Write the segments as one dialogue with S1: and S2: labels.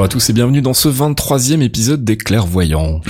S1: Bonjour à tous et bienvenue dans ce 23e épisode des Clairvoyants.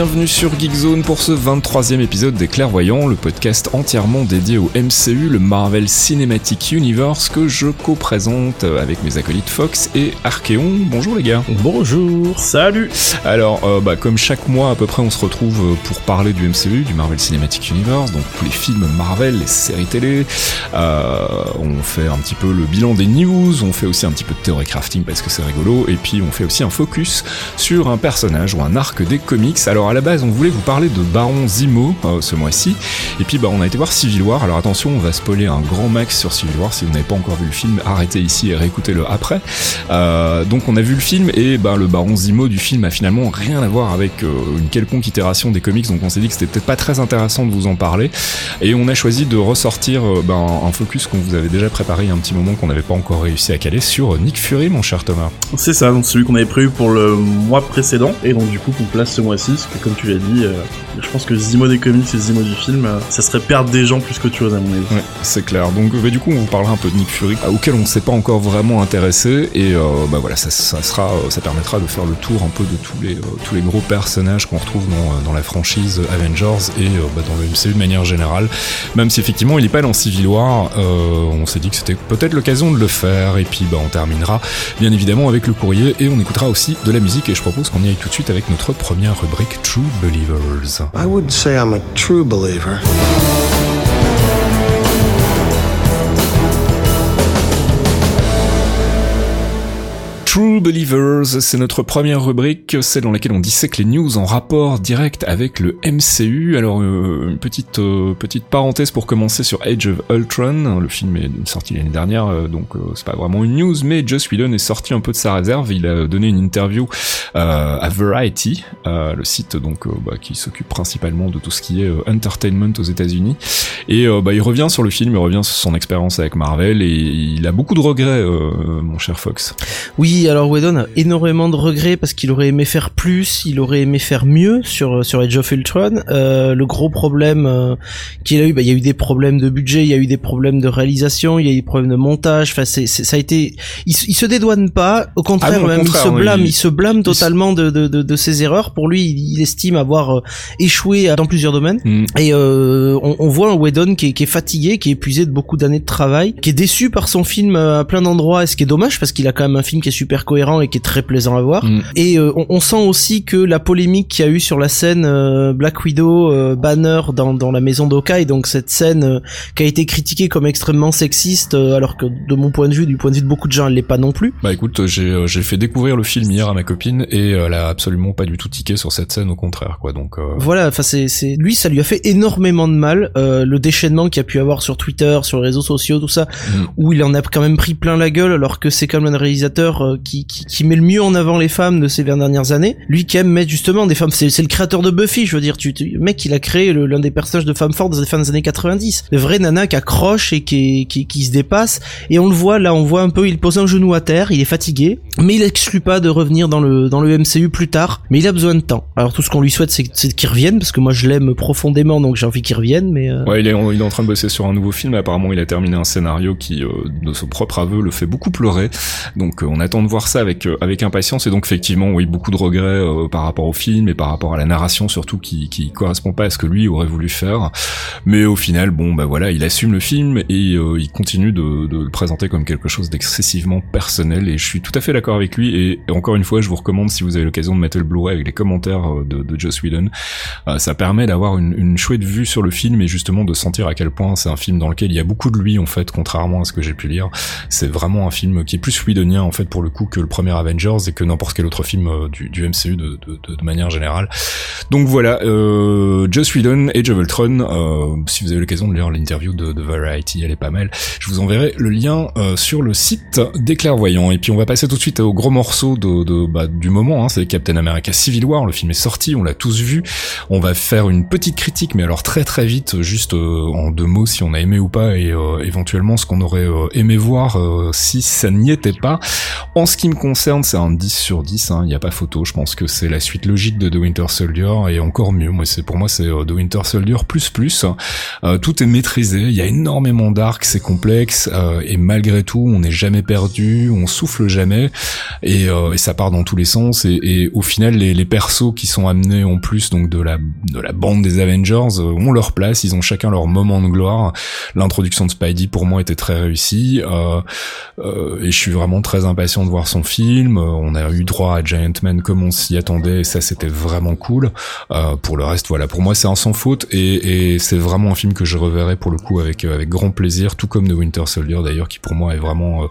S1: Bienvenue sur Geekzone pour ce 23e épisode des Clairvoyants, le podcast entièrement dédié au MCU, le Marvel Cinematic Universe que je co-présente avec mes acolytes Fox et Archeon. Bonjour les gars.
S2: Bonjour.
S3: Salut
S1: Alors, euh, bah, comme chaque mois à peu près, on se retrouve pour parler du MCU, du Marvel Cinematic Universe, donc tous les films Marvel, les séries télé. Euh, on fait un petit peu le bilan des news, on fait aussi un petit peu de théorie crafting parce que c'est rigolo, et puis on fait aussi un focus sur un personnage ou un arc des comics. Alors à la base, on voulait vous parler de Baron Zemo euh, ce mois-ci, et puis bah on a été voir Civil War. Alors attention, on va spoiler un grand max sur Civil War. Si vous n'avez pas encore vu le film, arrêtez ici et réécoutez-le après. Euh, donc on a vu le film et bah le Baron Zemo du film a finalement rien à voir avec euh, une quelconque itération des comics. Donc on s'est dit que c'était peut-être pas très intéressant de vous en parler, et on a choisi de ressortir bah, un focus qu'on vous avait déjà préparé il y a un petit moment qu'on n'avait pas encore réussi à caler sur Nick Fury, mon cher Thomas.
S3: C'est ça, donc celui qu'on avait prévu pour le mois précédent, et donc du coup qu'on place ce mois-ci, que comme tu l'as dit, euh, je pense que Zimo des comics et Zimo du film, euh, ça serait perdre des gens plus que tu chose à mon avis.
S1: C'est clair. Donc bah, du coup, on vous parlera un peu de Nick Fury, auquel on ne s'est pas encore vraiment intéressé, et euh, bah voilà, ça, ça sera, euh, ça permettra de faire le tour un peu de tous les euh, tous les gros personnages qu'on retrouve dans, euh, dans la franchise Avengers et euh, bah, dans le MCU de manière générale. Même si effectivement, il n'est pas dans Civil War, on s'est dit que c'était peut-être l'occasion de le faire, et puis bah on terminera bien évidemment avec le courrier et on écoutera aussi de la musique. Et je propose qu'on y aille tout de suite avec notre première rubrique True Believers.
S4: I wouldn't say I'm a true believer.
S1: True Believers, c'est notre première rubrique, celle dans laquelle on dissèque les news en rapport direct avec le MCU. Alors, euh, une petite euh, petite parenthèse pour commencer sur Age of Ultron. Le film est sorti l'année dernière, euh, donc euh, c'est pas vraiment une news, mais Joss Whedon est sorti un peu de sa réserve. Il a donné une interview euh, à Variety, euh, le site donc bah, qui s'occupe principalement de tout ce qui est entertainment aux États-Unis. Et bah, il revient sur le film, il revient sur son expérience avec Marvel, et il a beaucoup de regrets, mon cher Fox.
S2: Oui, alors Whedon a énormément de regrets parce qu'il aurait aimé faire plus, il aurait aimé faire mieux sur sur Age of Ultron. Euh, le gros problème euh, qu'il a eu, bah, il y a eu des problèmes de budget, il y a eu des problèmes de réalisation, il y a eu des problèmes de montage. Enfin, c'est, c'est- ça a été, il, se- il se dédouane pas, au contraire,
S1: Ah non, au
S2: même
S1: contraire,
S2: il se
S1: oui,
S2: blâme,
S1: il-
S2: il, se blâme totalement de, de, de, de ses erreurs. Pour lui, il, il estime avoir euh, échoué dans plusieurs domaines.
S1: Mm.
S2: Et euh, on, on voit un Whedon qui est, qui est fatigué, qui est épuisé de beaucoup d'années de travail, qui est déçu par son film euh, à plein d'endroits, et ce qui est dommage parce qu'il a quand même un film qui est super cohérent et qui est très plaisant à voir.
S1: Mm.
S2: Et euh, on, on sent aussi que la polémique qu'il y a eu sur la scène euh, Black Widow euh, Banner dans, dans la maison d'Okai, donc cette scène euh, qui a été critiquée comme extrêmement sexiste, euh, alors que de mon point de vue, du point de vue de beaucoup de gens, elle l'est pas non plus.
S1: Bah écoute, j'ai j'ai fait découvrir le film hier à ma copine et elle a absolument pas du tout tiqué sur cette scène, au contraire quoi. Donc
S2: Voilà, enfin c'est c'est lui ça lui a fait énormément de mal euh, le déchaînement qu'il a pu avoir sur Twitter, sur les réseaux sociaux, tout ça
S1: Mm.
S2: où il en a quand même pris plein la gueule alors que c'est comme un réalisateur qui, qui qui met le mieux en avant les femmes de ces 20 dernières années. Lui qui aime mettre justement des femmes, c'est le créateur de Buffy, je veux dire, tu, tu le mec il a créé l'un des personnages de femmes fortes des fins des années 90. Le vrai nana qui accroche et qui, qui qui se dépasse et on le voit là, on voit un peu il pose un genou à terre, il est fatigué, mais il exclut pas de revenir dans le dans le MCU plus tard, mais il a besoin de temps. Alors tout ce qu'on lui souhaite c'est qu'il revienne parce que moi je l'aime profondément donc j'ai envie qu'il revienne mais euh,
S1: Ouais, il est, en, il est en train de bosser sur un nouveau film. Apparemment, il a terminé un scénario qui, euh, de son propre aveu, le fait beaucoup pleurer. Donc, euh, on attend de voir ça avec euh, avec impatience. Et donc, effectivement, oui, beaucoup de regrets euh, par rapport au film et par rapport à la narration surtout qui qui correspond pas à ce que lui aurait voulu faire. Mais au final, bon, bah voilà, il assume le film et euh, il continue de, de le présenter comme quelque chose d'excessivement personnel. Et je suis tout à fait d'accord avec lui. Et encore une fois, je vous recommande si vous avez l'occasion de mettre le Blu-ray avec les commentaires de, de Joss Whedon, ça permet d'avoir une, une chouette vue sur le film et justement de sentir à quel point c'est un film dans lequel il y a beaucoup de lui en fait, contrairement à ce que j'ai pu lire. C'est vraiment un film qui est plus Whedonien en fait pour le coup que le premier Avengers et que n'importe quel autre film du, du MCU de, manière générale. Donc voilà, euh, Joss Whedon et of Ultron, si vous avez l'occasion de lire l'interview de, de, Variety, elle est pas mal. Je vous enverrai le lien sur le site des clairvoyants. Et puis on va passer tout de suite au gros morceau de, de bah, du moment, hein, c'est Captain America Civil War, le film est sorti, on l'a tous vu. On va faire une petite critique, mais alors très très vite, juste en deux mots si on a aimé ou pas et éventuellement ce qu'on aurait aimé voir si ça n'y était pas. Ce qui me concerne, c'est un 10 sur 10, il hein, n'y a pas photo, je pense que c'est la suite logique de The Winter Soldier et encore mieux, moi c'est pour moi c'est euh, The Winter Soldier plus plus. Euh, tout est maîtrisé, il y a énormément d'arcs, c'est complexe. Euh, et malgré tout on n'est jamais perdu, on souffle jamais. Et, et, ça part dans tous les sens. Et, et au final les, les, persos qui sont amenés en plus donc de la de la bande des Avengers ont leur place, ils ont chacun leur moment de gloire. L'introduction de Spidey pour moi était très réussie. Euh, euh, et je suis vraiment très impatient de voir son film. Euh, on a eu droit à Giant Man comme on s'y attendait, et ça c'était vraiment cool. Euh, pour le reste, voilà, pour moi c'est un sans faute et, et c'est vraiment un film que je reverrai pour le coup avec avec grand plaisir, tout comme The Winter Soldier d'ailleurs, qui pour moi est vraiment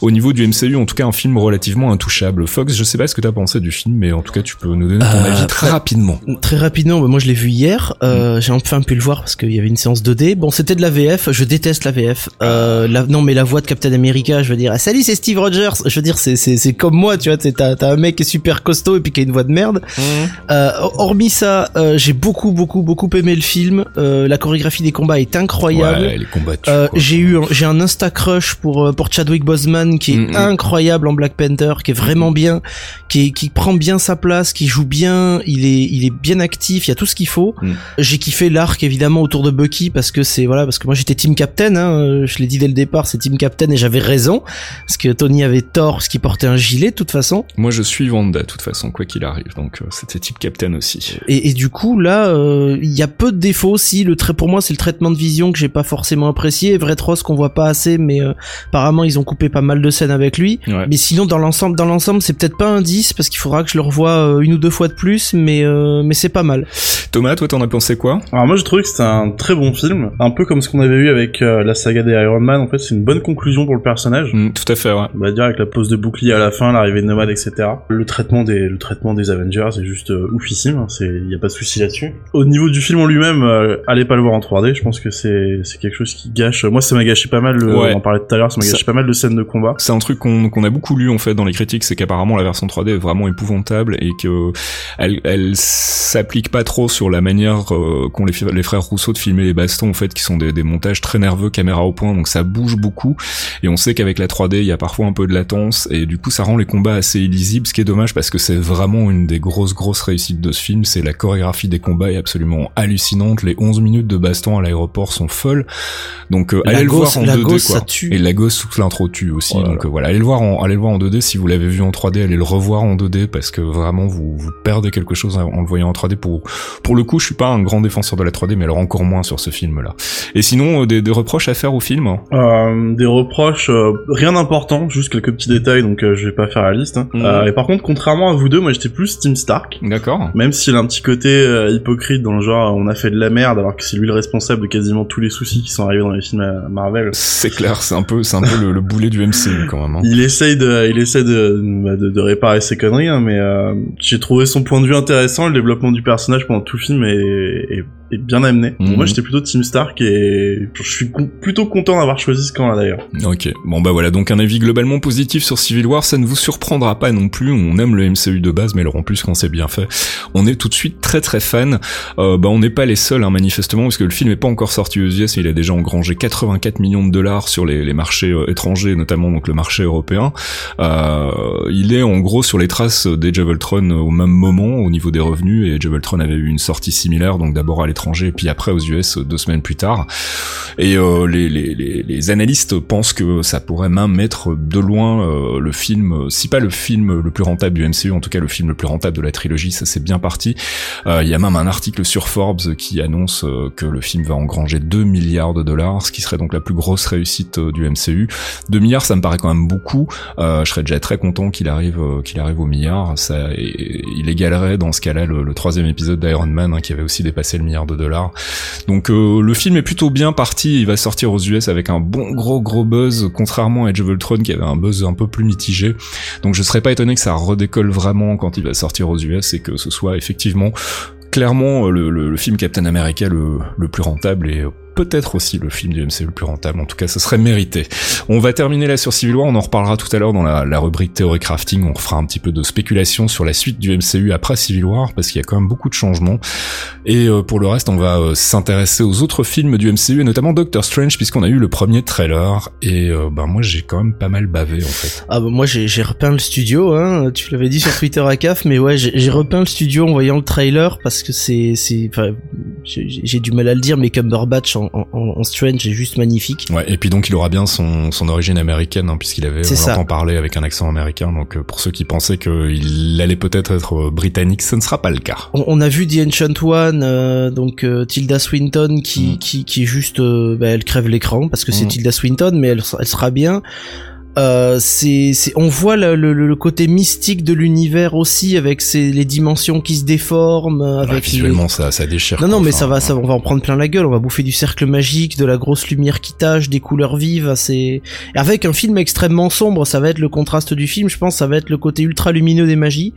S1: au niveau du MCU, en tout cas un film relativement intouchable. Fox, je sais pas ce que t'as pensé du film, mais en tout cas tu peux nous donner ton avis très rapidement.
S2: Très rapidement, bah, moi je l'ai vu hier. Euh, J'ai enfin pu le voir parce qu'il y avait une séance 2D. Bon, c'était de la VF. Je déteste la VF. Euh, la, non, mais la voix de Captain America, je veux dire, ah, salut, c'est Steve Rogers. Je veux dire, c'est comme moi, tu vois. T'as t'as un mec qui est super costaud et puis qui a une voix de merde. Mmh. Euh, hormis ça, euh, j'ai beaucoup beaucoup beaucoup aimé le film. Euh, la chorégraphie des combats est incroyable.
S1: Ouais, les combats.
S2: J'ai eu j'ai un insta crush pour pour Chadwick Boseman qui est mmh, mmh. incroyable en Black Panther, qui est vraiment bien, qui qui prend bien sa place, qui joue bien. Il est il est bien actif. Il y a tout ce qu'il faut. J'ai kiffé l'arc évidemment autour de Bucky parce que c'est voilà parce que moi j'étais Team Captain. Hein, je l'ai dit dès le départ, c'est Team Captain et j'avais raison parce que Tony avait tort parce qu'il portait un gilet de toute façon.
S1: Moi je suis Wanda de toute façon quoi qu'il arrive donc euh, c'était type Captain aussi.
S2: Et, et du coup là euh, il y a peu de défauts aussi le trait pour moi c'est le traitement de vision que j'ai pas forcément apprécié Everett Ross qu'on voit pas assez mais euh, apparemment ils ont coupé pas mal de scènes avec lui. Mais sinon dans l'ensemble dans l'ensemble c'est peut-être pas un 10 parce qu'il faudra que je le revoie une ou deux fois de plus mais mais c'est pas mal.
S1: Thomas toi t'en as pensé quoi?
S3: Alors moi je trouve que c'était un très bon film un peu comme ce qu'on avait eu avec la saga des Iron Man en fait c'est une bonne conclusion pour le personnage.
S1: Mm, tout à fait ouais.
S3: On va dire avec la pose de bouclier à la fin, l'arrivée de Nomad, etc. Le traitement des, le traitement des Avengers est juste euh, oufissime. Hein, c'est, y a pas de souci là-dessus. Au niveau du film en lui-même, euh, allez pas le voir en 3D. Je pense que c'est, quelque chose qui gâche. Moi, ça m'a gâché pas mal. Le, On en parlait tout à l'heure, ça m'a gâché pas mal de scènes de combat.
S1: C'est un truc qu'on, qu'on a beaucoup lu en fait dans les critiques, c'est qu'apparemment la version 3D est vraiment épouvantable et que elle, elle s'applique pas trop sur la manière euh, qu'ont les, les frères Rousseau de filmer les bastons en fait, qui sont des, des montages très nerveux, caméra au point, donc ça bouge beaucoup. Et on sait qu'avec la 3D, il y a parfois un peu de latence et du coup ça rend les combats assez illisibles, ce qui est dommage parce que c'est vraiment une des grosses grosses réussites de ce film, c'est la chorégraphie des combats est absolument hallucinante, les 11 minutes de baston à l'aéroport sont folles. Donc euh, allez le voir en 2D quoi. Et la gosse toute l'intro tue aussi. Donc euh, voilà, allez le voir en allez le voir en 2D si vous l'avez vu en 3D, allez le revoir en 2D parce que vraiment vous vous perdez quelque chose en le voyant en 3D pour pour le coup, je suis pas un grand défenseur de la 3D mais alors encore moins sur ce film là. Et sinon euh, des, des, reproches à faire au film?
S3: Des reproches rien d'important, juste quelques petits détails donc je vais pas faire la liste. Hein. Euh, et par contre, contrairement à vous deux, moi j'étais plus Team Stark.
S1: D'accord.
S3: Même s'il a un petit côté euh, hypocrite dans le genre on a fait de la merde alors que c'est lui le responsable de quasiment tous les soucis qui sont arrivés dans les films Marvel.
S1: C'est clair, c'est un peu, c'est un peu le, boulet du MCU quand même. Hein.
S3: Il essaye de, il essaie de, bah, de, de réparer ses conneries, hein, mais euh, j'ai trouvé son point de vue intéressant, le développement du personnage pendant tout le film est, est est bien amené. Moi, mhm. j'étais plutôt Team Stark et je suis plutôt content d'avoir choisi ce camp-là d'ailleurs.
S1: Ok. Bon bah voilà, donc un avis globalement positif sur Civil War, ça ne vous surprendra pas non plus. On aime le MCU de base, mais alors en plus quand c'est bien fait, on est tout de suite très très fan. Euh, bah on n'est pas les seuls hein, manifestement, parce que le film n'est pas encore sorti aux US, il a déjà engrangé 84 millions de dollars sur les, les marchés euh, étrangers, notamment donc le marché européen. Euh, il est en gros sur les traces of Ultron au même moment au niveau des revenus, et Ultron avait eu une sortie similaire, donc d'abord à étranger, puis après aux US deux semaines plus tard. Et euh, les, les, les, analystes pensent que ça pourrait même mettre de loin euh, le film, si pas le film le plus rentable du MCU, en tout cas le film le plus rentable de la trilogie, ça c'est bien parti. Euh, il y a même un article sur Forbes qui annonce que le film va engranger 2 milliards de dollars, ce qui serait donc la plus grosse réussite du MCU. 2 milliards, ça me paraît quand même beaucoup. je serais déjà très content qu'il arrive qu'il arrive au milliard. Ça, il égalerait dans ce cas-là le, troisième épisode d'Iron Man, hein, qui avait aussi dépassé le milliard Donc le film est plutôt bien parti, il va sortir aux US avec un bon gros gros buzz, contrairement à Age of Ultron qui avait un buzz un peu plus mitigé. Donc je serais pas étonné que ça redécolle vraiment quand il va sortir aux US et que ce soit effectivement clairement le, le, film Captain America le, le plus rentable et peut-être aussi le film du MCU le plus rentable. En tout cas, ce serait mérité. On va terminer là sur Civil War. On en reparlera tout à l'heure dans la, rubrique théorie crafting. On fera un petit peu de spéculation sur la suite du MCU après Civil War parce qu'il y a quand même beaucoup de changements. Et euh, pour le reste, on va euh, s'intéresser aux autres films du MCU et notamment Doctor Strange puisqu'on a eu le premier trailer. Et euh, ben moi, j'ai quand même pas mal bavé en fait.
S2: Ah bah moi, j'ai repeint le studio. Hein. Tu l'avais dit sur Twitter à CAF, mais ouais, j'ai repeint le studio en voyant le trailer parce que c'est c'est j'ai du mal à le dire, mais Cumberbatch en, en, en Strange est juste magnifique.
S1: Ouais, et puis donc il aura bien son, son origine américaine, hein, puisqu'il avait, on l'entend parler avec un accent américain, donc euh, pour ceux qui pensaient qu'il allait peut-être être euh, britannique, ce ne sera pas le cas.
S2: On, a vu The Ancient One, euh, donc Tilda Swinton, qui, mm. qui, qui est juste, bah, elle crève l'écran, parce que c'est mm. Tilda Swinton, mais elle, elle sera bien. Euh, c'est, on voit le, le, le, côté mystique de l'univers aussi avec ces, les dimensions qui se déforment. Avec
S1: visuellement, ça, ça déchire.
S2: Non, non, mais ça va, ça, on va en prendre plein la gueule. On va bouffer du cercle magique, de la grosse lumière qui tâche, des couleurs vives. C'est avec un film extrêmement sombre. Ça va être le contraste du film. Je pense, ça va être le côté ultra lumineux des magies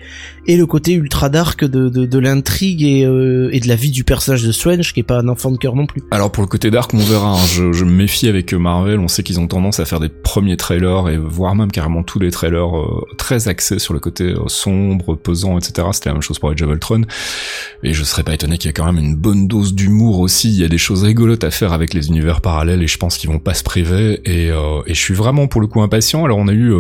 S2: et le côté ultra dark de, de, de l'intrigue et, euh, et de la vie du personnage de Strange, qui est pas un enfant de cœur non plus.
S1: Alors pour le côté dark, on verra. Hein. Je, je me méfie avec Marvel. On sait qu'ils ont tendance à faire des premiers trailers et voire même carrément tous les trailers euh, très axés sur le côté euh, sombre, pesant, etc. C'était la même chose pour Age of Ultron. Et je serais pas étonné qu'il y ait quand même une bonne dose d'humour aussi. Il y a des choses rigolotes à faire avec les univers parallèles et je pense qu'ils vont pas se priver. Et, euh, je suis vraiment pour le coup impatient. Alors on a eu,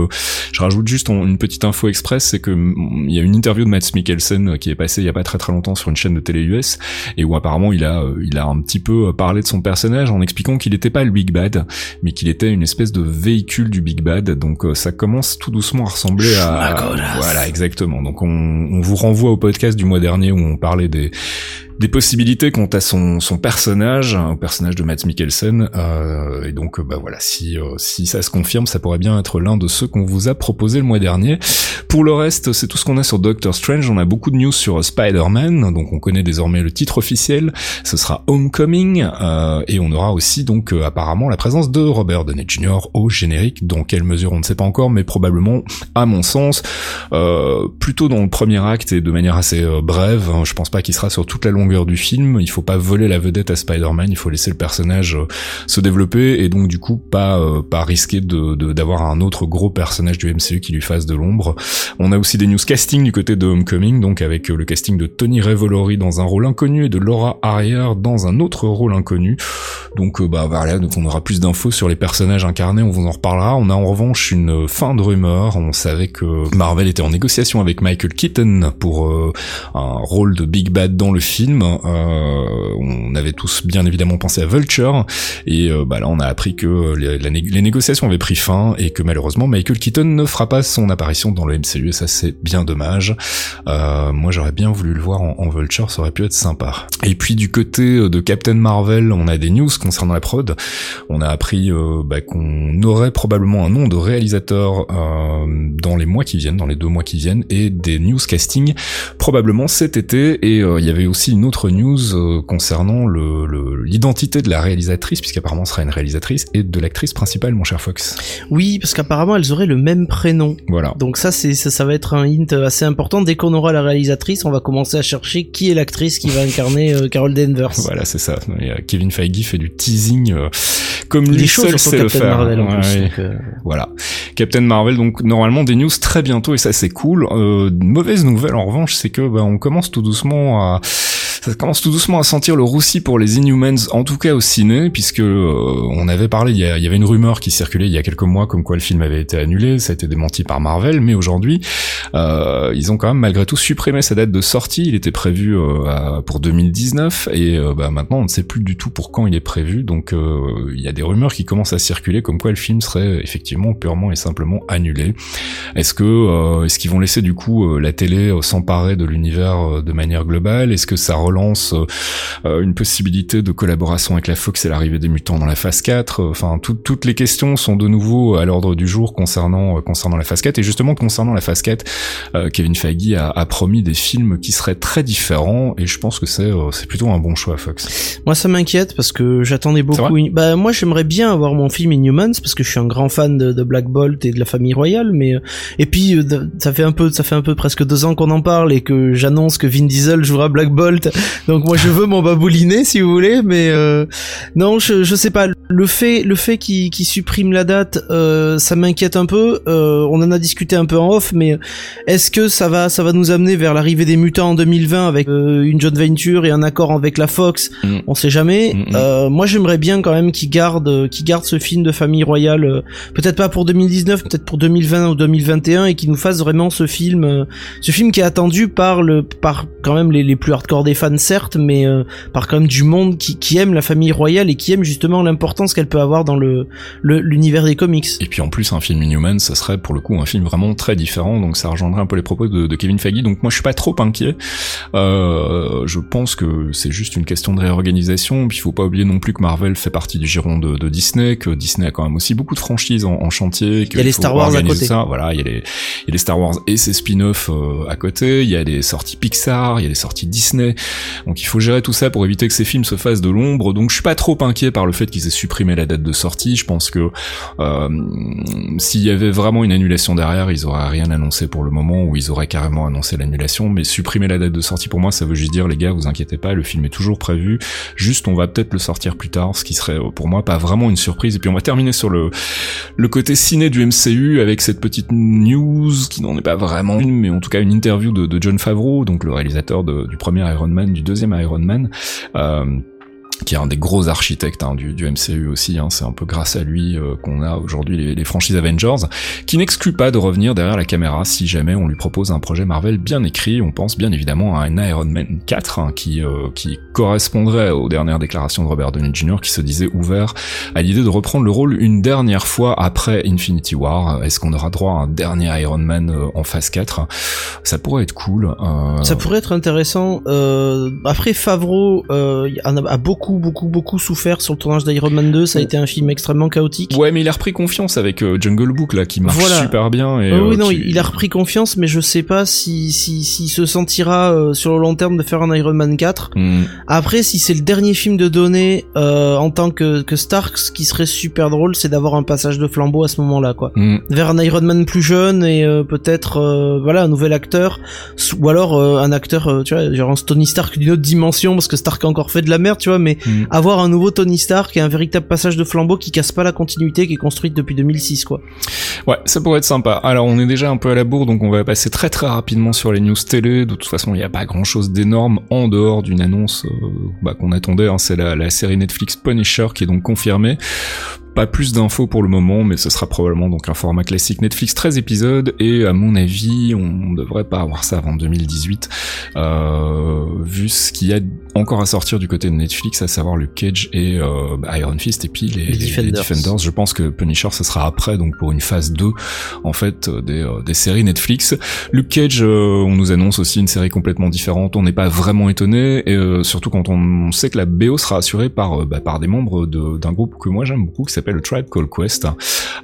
S1: je rajoute juste une petite info express, c'est que mm, il y a une interview de Matt Mikkelsen qui est passée il y a pas très très longtemps sur une chaîne de télé US et où apparemment il a il a un petit peu parlé de son personnage en expliquant qu'il n'était pas le Big Bad, mais qu'il était une espèce de véhicule du Big Bad. Donc donc euh, ça commence tout doucement à ressembler à voilà exactement. Donc on, on vous renvoie au podcast du mois dernier où on parlait des des possibilités quant à son, son personnage, au personnage de Matt Mikkelsen. Euh, et donc, bah voilà, si, euh, si ça se confirme, ça pourrait bien être l'un de ceux qu'on vous a proposé le mois dernier. Pour le reste, c'est tout ce qu'on a sur Doctor Strange. On a beaucoup de news sur Spider-Man, donc on connaît désormais le titre officiel. Ce sera Homecoming, euh, et on aura aussi donc euh, apparemment la présence de Robert Downey Jr. au générique. Dans on ne sait pas encore, mais probablement, à mon sens, euh, plutôt dans le premier acte et de manière assez brève. Hein, je pense pas qu'il sera sur toute la longue du film. Il faut pas voler la vedette à Spider-Man, il faut laisser le personnage euh, se développer et donc du coup pas euh, pas risquer de d'avoir un autre gros personnage du MCU qui lui fasse de l'ombre. On a aussi des news casting du côté de Homecoming, donc avec euh, le casting de Tony Revolori dans un rôle inconnu et de Laura Harrier dans un autre rôle inconnu. Donc bah voilà, donc on aura plus d'infos sur les personnages incarnés, on vous en reparlera. On a en revanche une fin de rumeur. On savait que Marvel était en négociation avec Michael Keaton pour un rôle de Big Bad dans le film euh, on avait tous bien évidemment pensé à Vulture et euh, bah là on a appris que les, négociations avaient pris fin et que malheureusement Michael Keaton ne fera pas son apparition dans le MCU et ça c'est bien dommage. Euh, moi j'aurais bien voulu le voir en, Vulture, ça aurait pu être sympa. Et puis du côté de Captain Marvel, on a des news concernant la prod. On a appris bah, qu'on aurait probablement un nom de réalisateur dans les mois qui viennent, dans les deux mois qui viennent, et des news casting probablement cet été. Et il y avait aussi une autre news euh, concernant l'identité de la réalisatrice, puisqu'apparemment ce sera une réalisatrice, et de l'actrice principale, mon cher Fox.
S2: Oui, parce qu'apparemment elles auraient le même prénom.
S1: Voilà.
S2: Donc ça, c'est ça, va être un hint assez important. Dès qu'on aura la réalisatrice, on va commencer à chercher qui est l'actrice qui va incarner euh, Carol Danvers.
S1: Voilà, c'est ça. Kevin Feige fait du teasing euh, comme lui seul sait le faire.
S2: Marvel, en plus,
S1: Voilà. Captain Marvel, donc normalement des news très bientôt et ça c'est cool. mauvaise nouvelle en revanche, c'est que bah, on commence tout doucement à ça commence tout doucement à sentir le roussi pour les Inhumans, en tout cas au ciné, puisque euh, on avait parlé, il y, avait une rumeur qui circulait il y a quelques mois comme quoi le film avait été annulé, ça a été démenti par Marvel, mais aujourd'hui, euh, ils ont quand même malgré tout supprimé sa date de sortie, il était prévu euh, pour 2019, et bah, maintenant on ne sait plus du tout pour quand il est prévu, donc il y a des rumeurs qui commencent à circuler comme quoi le film serait effectivement purement et simplement annulé. Est-ce que est-ce qu'ils vont laisser du coup la télé s'emparer de l'univers de manière globale? Est-ce que ça relance, euh, une possibilité de collaboration avec la Fox et l'arrivée des mutants dans la phase 4. Enfin, toutes les questions sont de nouveau à l'ordre du jour concernant concernant la phase 4 et justement concernant la phase 4, Kevin Feige a, a, promis des films qui seraient très différents et je pense que c'est c'est plutôt un bon choix Fox.
S2: Moi, ça m'inquiète parce que j'attendais beaucoup. Bah moi, j'aimerais bien avoir mon film Inhumans parce que je suis un grand fan de, de Black Bolt et de la famille royale, mais et puis ça fait un peu ça fait un peu presque deux ans qu'on en parle et que j'annonce que Vin Diesel jouera Black Bolt. Donc moi je veux mon babouliné si vous voulez, mais euh, non je je sais pas. Le fait le fait qu'il qu supprime la date, euh, ça m'inquiète un peu. Euh, on en a discuté un peu en off, mais est-ce que ça va ça va nous amener vers l'arrivée des mutants en 2020 avec euh, une joint venture et un accord avec la Fox? Mm. On sait jamais. Mm, mm. Euh, moi j'aimerais bien quand même qu'il garde qu'il garde ce film de famille royale. peut-être pas pour 2019, peut-être pour 2020 ou 2021 et qu'il nous fasse vraiment ce film ce film qui est attendu par le par quand même les, les plus hardcore des fans certes mais euh, par quand même du monde qui, qui aime la famille royale et qui aime justement l'importance qu'elle peut avoir dans le l'univers des comics
S1: et puis en plus un film Inhuman ça serait pour le coup un film vraiment très différent donc ça rejoindrait un peu les propos de, de Kevin Feige donc moi je suis pas trop inquiet euh, je pense que c'est juste une question de réorganisation puis il faut pas oublier non plus que Marvel fait partie du giron de, de Disney que Disney a quand même aussi beaucoup de franchises en, en chantier
S2: il y a les Star Wars à côté
S1: ça. voilà il y a les il y a les Star Wars et ses spin-offs euh, à côté, il y a des sorties Pixar, il y a des sorties Disney. Donc il faut gérer tout ça pour éviter que ces films se fassent de l'ombre. Donc je suis pas trop inquiet par le fait qu'ils aient supprimé la date de sortie. Je pense que euh, s'il y avait vraiment une annulation derrière, ils auraient rien annoncé pour le moment ou ils auraient carrément annoncé l'annulation. Mais supprimer la date de sortie pour moi, ça veut juste dire les gars, vous inquiétez pas, le film est toujours prévu. Juste on va peut-être le sortir plus tard, ce qui serait pour moi pas vraiment une surprise. Et puis on va terminer sur le le côté ciné du MCU avec cette petite news qui n'en est pas vraiment une, mais en tout cas une interview de, John Favreau, donc le réalisateur du premier Iron Man, du deuxième Iron Man. Euh, qui est un des gros architectes hein, du, du, MCU aussi, hein, c'est un peu grâce à lui euh, qu'on a aujourd'hui les, les, franchises Avengers, qui n'exclut pas de revenir derrière la caméra si jamais on lui propose un projet Marvel bien écrit, on pense bien évidemment à un Iron Man 4 hein, qui, euh, qui correspondrait aux dernières déclarations de Robert Downey Jr. qui se disait ouvert à l'idée de reprendre le rôle une dernière fois après Infinity War, est-ce qu'on aura droit à un dernier Iron Man euh, en phase 4 Ça pourrait être cool.
S2: Ça pourrait être intéressant. après Favreau a beaucoup beaucoup, beaucoup, souffert sur le tournage d'Iron Man 2. Ça a été un film extrêmement chaotique.
S1: Ouais, mais il a repris confiance avec euh, Jungle Book là, qui marche super bien. Et,
S2: oui, euh, non, il a repris confiance, mais je sais pas si si s'il se sentira euh, sur le long terme de faire un Iron Man 4. Hmm. Après, si c'est le dernier film de données en tant que que Stark, ce qui serait super drôle, c'est d'avoir un passage de flambeau à ce moment-là, quoi, hmm. vers un Iron Man plus jeune et peut-être voilà un nouvel acteur, ou alors un acteur, tu vois, genre un Tony Stark d'une autre dimension parce que Stark a encore fait de la merde, tu vois, mais Mm. avoir un nouveau Tony Stark et un véritable passage de flambeau qui casse pas la continuité qui est construite depuis 2006 quoi.
S1: Ouais, ça pourrait être sympa. Alors on est déjà un peu à la bourre donc on va passer très très rapidement sur les news télé. De toute façon, il n'y a pas grand chose d'énorme en dehors d'une annonce euh, bah, qu'on attendait. Hein. C'est la, la série Netflix Punisher qui est donc confirmée. Pas plus d'infos pour le moment, mais ce sera probablement donc un format classique Netflix 13 épisodes et à mon avis, on devrait pas avoir ça avant 2018, euh, vu ce qu'il y a encore à sortir du côté de Netflix, à savoir le Cage et euh, Iron Fist et puis les, les, Defenders. Je pense que Punisher ce sera après, donc pour une phase 2 en fait des, euh, des séries Netflix. Luke Cage, on nous annonce aussi une série complètement différente. On n'est pas vraiment étonné, et surtout quand on sait que la BO sera assurée par bah, par des membres d'un groupe que moi j'aime beaucoup, qui s'appelle le Tribe Called Quest,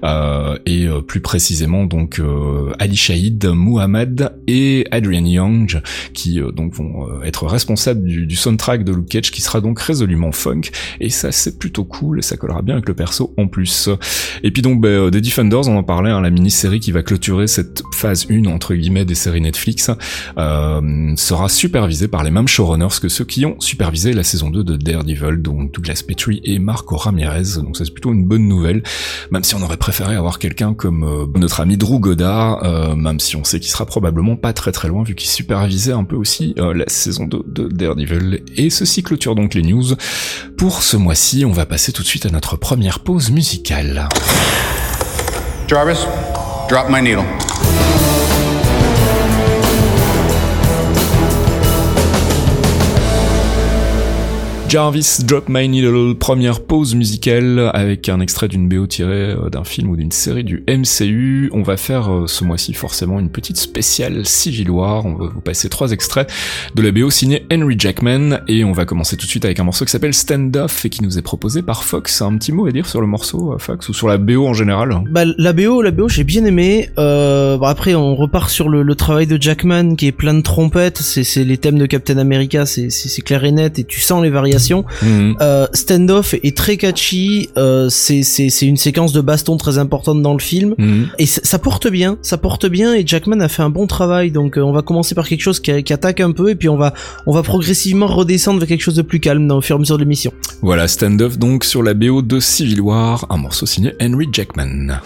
S1: euh, et euh, plus précisément donc euh, Ali Shaid, Muhammad et Adrian Young, qui donc vont être responsables du, du, soundtrack de Luke Cage, qui sera donc résolument funk, et ça c'est plutôt cool, et ça collera bien avec le perso en plus. Et puis donc bah, Defenders, on en parlait, hein, la mini-série qui va clôturer cette phase 1 entre guillemets des séries Netflix, sera supervisée par les mêmes showrunners que ceux qui ont supervisé la saison 2 de Daredevil, donc Douglas Petrie et Marco Ramirez, donc c'est plutôt une bonne nouvelle, même si on aurait préféré avoir quelqu'un comme euh, notre ami Drew Goddard, euh, même si on sait qu'il sera probablement pas très très loin vu qu'il supervisait un peu aussi euh, la saison 2 de Daredevil. Et ceci clôture donc les news. Pour ce mois-ci, on va passer tout de suite à notre première pause musicale.
S5: Jarvis, drop my needle.
S1: Jarvis Drop My Needle, première pause musicale avec un extrait d'une BO tirée euh, d'un film ou d'une série du MCU. On va faire euh, ce mois-ci forcément une petite spéciale War. On va vous passer trois extraits de la BO signée Henry Jackman et on va commencer tout de suite avec un morceau qui s'appelle Stand Off et qui nous est proposé par Fox. Un petit mot à dire sur le morceau, euh, Fox, ou sur la BO en général?
S2: Bah la BO, la BO, j'ai bien aimé. Euh, bon, après, on repart sur le, le travail de Jackman qui est plein de trompettes. C'est les thèmes de Captain America, c'est clair et net et tu sens les variations.
S1: Mhm.
S2: Euh, Standoff est très catchy. Euh, c'est une séquence de baston très importante dans le film.
S1: Mhm.
S2: Et ça ça porte bien, ça porte bien et Jackman a fait un bon travail. Donc euh, on va commencer par quelque chose qui, qui attaque un peu et puis on va on va progressivement redescendre vers quelque chose de plus calme dans au fur et à mesure de l'émission.
S1: Voilà, stand-off donc sur la BO de Civil War, un morceau signé Henry Jackman.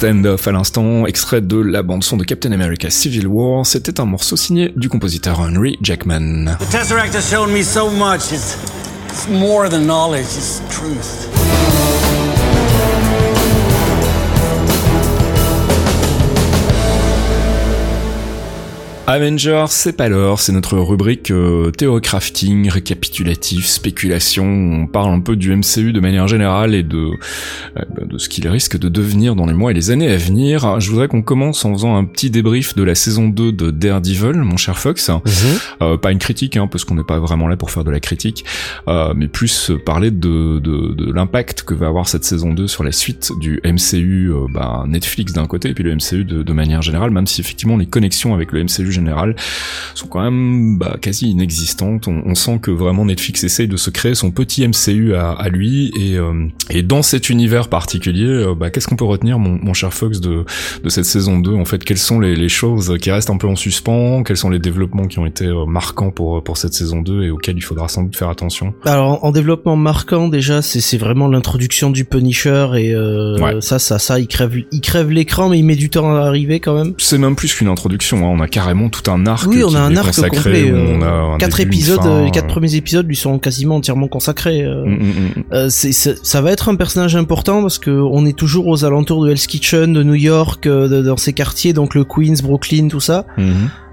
S1: Stand-off à l'instant, extrait de la bande-son de Captain America Civil War, c'était un morceau signé du compositeur Henry Jackman.
S6: The Tesseract has shown me so much. It's It's more than knowledge, it's truth.
S1: Avengers, c'est pas l'heure, c'est notre rubrique euh, théocrafting, récapitulatif, spéculation. On parle un peu du MCU de manière générale et de euh, bah, de ce qu'il risque de devenir dans les mois et les années à venir. Je voudrais qu'on commence en faisant un petit débrief de la saison 2 de Daredevil, mon cher Fox. Euh, pas une critique, hein, parce qu'on n'est pas vraiment là pour faire de la critique, euh, mais plus parler de, de, de l'impact que va avoir cette saison 2 sur la suite du MCU euh, bah, Netflix d'un côté et puis le MCU de, de manière générale, même si effectivement les connexions avec le MCU sont quand même bah, quasi inexistantes. On, on sent que vraiment Netflix essaye de se créer son petit MCU à, à lui et, euh, et dans cet univers particulier, euh, bah, qu'est-ce qu'on peut retenir, mon, mon cher Fox, de, de cette saison 2 En fait, quelles sont les, les choses qui restent un peu en suspens? Quels sont les développements qui ont été euh, marquants pour pour cette saison 2 et auxquels il faudra sans doute faire attention?
S2: Alors en développement marquant déjà, c'est c'est vraiment l'introduction du Punisher et euh,
S1: Ouais.
S2: ça ça ça il crève il crève l'écran mais il met du temps à arriver quand même.
S1: C'est même plus qu'une introduction. Hein. On a carrément tout un arc.
S2: Oui, on a un arc
S1: consacré,
S2: complet. euh,
S1: on a un
S2: quatre
S1: début,
S2: épisodes,
S1: fin,
S2: euh, les quatre
S1: euh,
S2: premiers épisodes lui sont quasiment entièrement consacrés. euh.
S1: mm, mm, mm.
S2: Euh, c'est, ça va être un personnage important parce que on est toujours aux alentours de Hell's Kitchen, de New York, euh, de- dans ces quartiers, donc le Queens, Brooklyn, tout ça.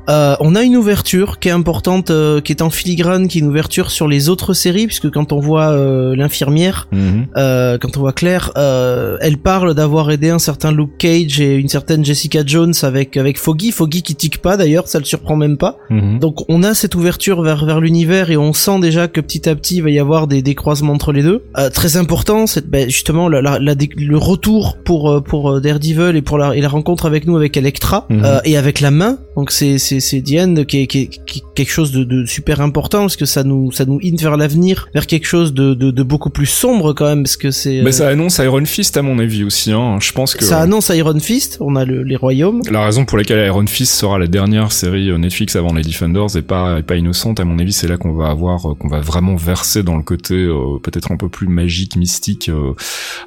S2: Euh, on a une ouverture qui est importante, euh, qui est en filigrane, qui est une ouverture sur les autres séries, puisque quand on voit euh, l'infirmière,
S1: Mhm.
S2: euh, quand on voit Claire, euh, elle parle d'avoir aidé un certain Luke Cage et une certaine Jessica Jones avec avec Foggy, Foggy qui tique pas d'ailleurs, ça le surprend même pas.
S1: Mhm.
S2: Donc on a cette ouverture vers vers l'univers et on sent déjà que petit à petit il va y avoir des, des croisements entre les deux. Euh, très important, c'est ben, justement la, la- la le retour pour pour Daredevil et pour la et la rencontre avec nous avec Electra
S1: Mhm.
S2: euh, et avec la main. Donc c'est c'est c'est Diane qui est, qui est- qui est quelque chose de, de super important parce que ça nous ça nous hint vers l'avenir, vers quelque chose de, de de beaucoup plus sombre quand même parce que c'est
S1: Mais
S2: euh,
S1: ça annonce Iron Fist à mon avis aussi. Hein. Je pense que
S2: ça annonce Iron Fist. On a le, les royaumes.
S1: la raison pour laquelle Iron Fist sera la dernière série euh, Netflix avant les Defenders est pas est pas innocente à mon avis. C'est là qu'on va avoir euh, qu'on va vraiment verser dans le côté euh, peut-être un peu plus magique, mystique euh,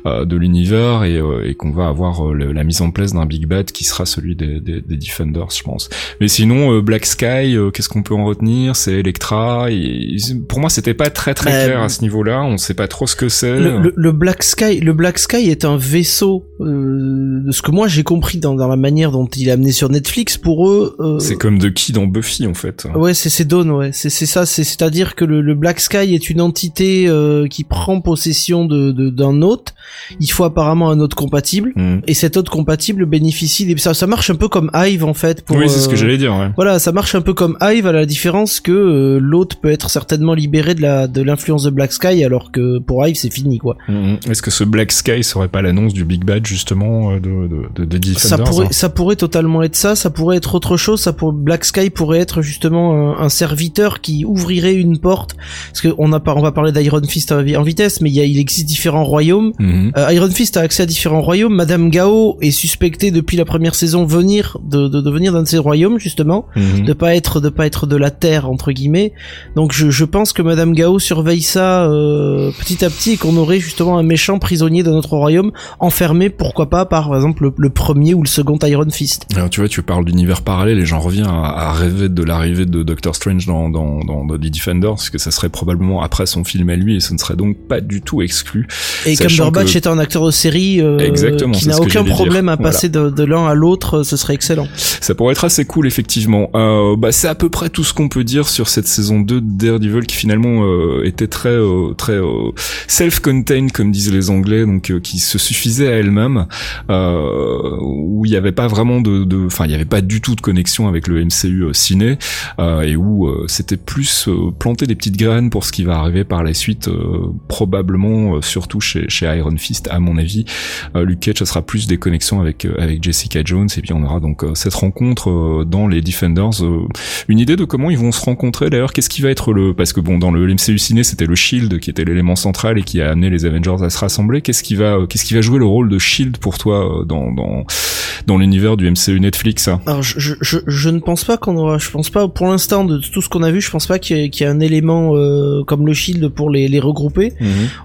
S1: euh, de l'univers et, et qu'on va avoir le- la mise en place d'un big bad qui sera celui des, des, des Defenders, je pense. Mais sinon, euh, Black Sky, euh, qu'est-ce qu'on peut en retenir? C'est Electra. Et, pour moi, c'était pas très très
S2: Bah,
S1: clair à ce niveau-là. On sait pas trop ce que c'est.
S2: Le, le- le Black Sky, le Black Sky est un vaisseau euh, de ce que moi j'ai compris dans, dans la manière dont il est amené sur Netflix. Pour eux, euh,
S1: C'est comme de qui dans Buffy en fait.
S2: ouais, c'est c'est Dawn, ouais, c'est c'est ça. C'est c'est à dire que le, le Black Sky est une entité euh, qui prend possession de de- d'un hôte. Il faut apparemment un hôte compatible,
S1: Mhm.
S2: et cet hôte compatible bénéficie des ça ça marche un peu comme Hive en fait. Pour,
S1: oui, c'est ce que
S2: euh,
S1: j'allais dire. Ouais.
S2: Voilà, ça marche un peu comme Hive à la différence que euh, l'hôte peut être certainement libéré de la de l'influence de Black Sky alors que pour Hive c'est fini quoi.
S1: Mhm. Est-ce que ce Black Sky serait pas l'annonce du Big Bad justement euh, de de, de, de
S2: ça pourrait
S1: hein
S2: ça pourrait totalement être ça, ça pourrait être autre chose, ça pour Black Sky pourrait être justement un, un serviteur qui ouvrirait une porte parce que on a pas on va parler d'Iron Fist en vi- en vitesse mais il y a il existe différents royaumes. Euh, Iron Fist a accès à différents royaumes, Madame Gao est suspectée depuis la première saison venir de de, de venir d'un de ces royaumes justement.
S1: Mhm.
S2: de pas être de pas être de la terre entre guillemets donc je, je pense que Madame Gao surveille ça euh, petit à petit et qu'on aurait justement un méchant prisonnier de notre royaume enfermé pourquoi pas par par exemple le, le premier ou le second Iron Fist
S1: Alors, tu vois, tu parles d'univers parallèle et j'en reviens à, à rêver de l'arrivée de Doctor Strange dans, dans, dans, dans The Defenders, parce que ça serait probablement après son film à lui et ce ne serait donc pas du tout exclu.
S2: et Cumberbatch
S1: que-
S2: est un acteur de série euh,
S1: Exactement,
S2: qui n'a aucun problème
S1: dire.
S2: à passer de, de l'un à l'autre ce serait excellent
S1: Ça pourrait être assez cool, effectivement. Euh, bah, c'est à peu près tout ce qu'on peut dire sur cette saison 2 de Daredevil qui finalement euh, était très euh, très euh, self-contained, comme disent les Anglais, donc qui se suffisait à elle-même, où il n'y avait pas vraiment de, enfin, il n'y avait pas du tout de connexion avec le MCU ciné, et où c'était plus planter des petites graines pour ce qui va arriver par la suite, probablement surtout chez, chez Iron Fist, à mon avis. Luke Cage, ça sera plus des connexions avec avec Jessica Jones, et puis on aura donc cette rencontre dans les Defenders. euh, une idée de comment ils vont se rencontrer d'ailleurs Qu'est-ce qui va être le parce que bon dans le MCU ciné c'était le Shield qui était l'élément central et qui a amené les Avengers à se rassembler. Qu'est-ce qui va qu'est-ce qui va jouer le rôle de Shield pour toi euh, dans dans dans l'univers du MCU Netflix hein?
S2: Alors je, je, je, je ne pense pas qu'on aura, je pense pas pour l'instant de tout ce qu'on a vu, je pense pas qu'il y, qu'il y ait un élément euh, comme le Shield pour les, les regrouper.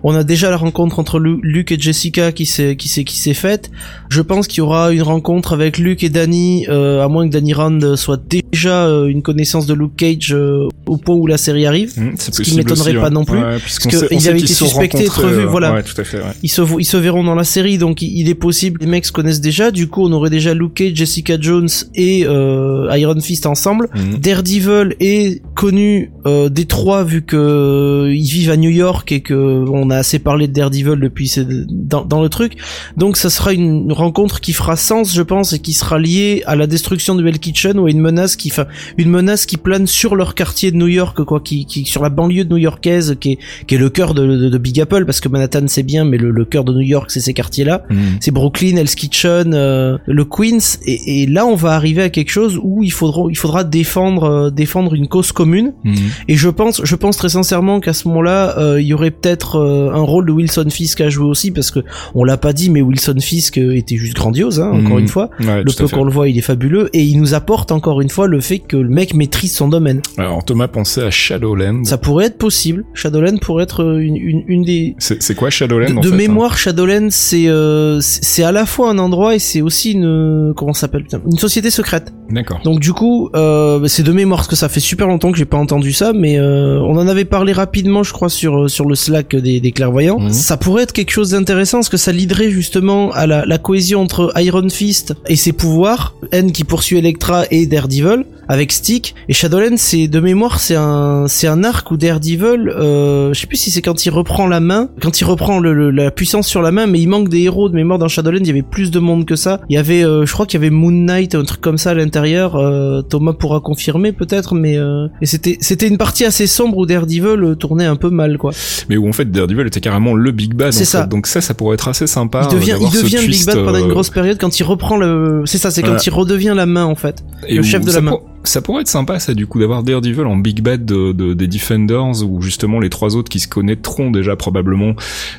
S2: On a déjà la rencontre entre Lu- Luke et Jessica qui s'est qui s'est qui s'est faite. Je pense qu'il y aura une rencontre avec Luke et Danny, euh, à moins que Danny Rand soit avoir déjà euh, une connaissance de Luke Cage euh, au point où la série arrive.
S1: Mmh,
S2: Ce qui m'étonnerait pas
S1: ouais.
S2: non plus,
S1: Ouais,
S2: parce qu'ils avaient été suspectés revus,
S1: euh,
S2: voilà.
S1: Ouais, tout à fait.
S2: Ils se, ils se verront dans la série, donc il est possible les mecs se connaissent déjà. Du coup, on aurait déjà Luke Cage, Jessica Jones et euh, Iron Fist ensemble.
S1: Mhm.
S2: Daredevil est connu euh, des trois vu que ils vivent à New York et que on a assez parlé de Daredevil depuis c'est dans, dans le truc. Donc ça sera une rencontre qui fera sens, je pense, et qui sera liée à la destruction du Hell Kitchen ou à une menace qui, enfin, une menace qui plane sur leur quartier de New York, quoi, qui, qui sur la banlieue de new-yorkaise, qui est, qui est le cœur de, de, de Big Apple, parce que Manhattan c'est bien, mais le, le cœur de New York c'est ces quartiers-là
S1: Mhm.
S2: c'est Brooklyn, Hell's Kitchen, euh, le Queens, et, et là on va arriver à quelque chose où il faudra, il faudra défendre, euh, défendre une cause commune.
S1: Mhm.
S2: Et je pense, je pense très sincèrement qu'à ce moment-là, euh, il y aurait peut-être euh, un rôle de Wilson Fisk à jouer aussi, parce que on l'a pas dit, mais Wilson Fisk euh, était juste grandiose, hein, encore
S1: Mhm.
S2: une fois.
S1: Ouais,
S2: Le peu qu'on le voit, il est fabuleux, et il nous apporte encore une fois le fait que le mec maîtrise son domaine.
S1: Alors Thomas pensait à Shadowland.
S2: Ça pourrait être possible. Shadowland pourrait être euh, une, une, une des,
S1: C'est quoi Shadowland
S2: de,
S1: en
S2: de
S1: fait, hein
S2: mémoire, Shadowland, c'est euh, c'est c'est à la fois un endroit et c'est aussi une comment ça s'appelle une société secrète.
S1: D'accord.
S2: Donc du coup, euh, bah, c'est de mémoire parce que ça fait super longtemps que j'ai pas entendu ça, mais euh, on en avait parlé rapidement, je crois, sur sur le Slack des, des clairvoyants.
S1: Mhm.
S2: Ça pourrait être quelque chose d'intéressant parce que ça liderait justement à la, la cohésion entre Iron Fist et ses pouvoirs, N qui poursuit Electra et Daredevil avec Stick et Shadowland. C'est de mémoire, c'est un c'est un arc où Daredevil, euh, je sais plus si c'est quand il reprend la main, quand il reprend le, le- la puissance sur la main, mais il manque des héros de mémoire dans Shadowland. Il y avait plus de monde que ça. Il y avait, euh, je crois qu'il y avait Moon Knight, un truc comme ça à l'intérieur. Euh, Thomas pourra confirmer peut-être, mais euh, et c'était c'était une partie assez sombre où Daredevil euh, tournait un peu mal quoi.
S1: Mais où en fait Daredevil était carrément le Big Bad.
S2: C'est ça.
S1: fait. Donc ça, ça pourrait être assez sympa.
S2: il devient
S1: euh,
S2: il devient le Big Bad pendant une
S1: euh,
S2: grosse période quand il reprend le. C'est ça, c'est quand
S1: Voilà.
S2: il redevient la main en fait.
S1: Et
S2: le chef de la main.
S1: pour- ça pourrait être sympa, ça, du coup, d'avoir Daredevil en big bad de, de- des Defenders, où justement les trois autres qui se connaîtront déjà probablement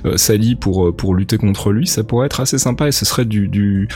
S1: euh, s'allient pour euh, pour lutter contre lui. Ça pourrait être assez sympa et ce serait du du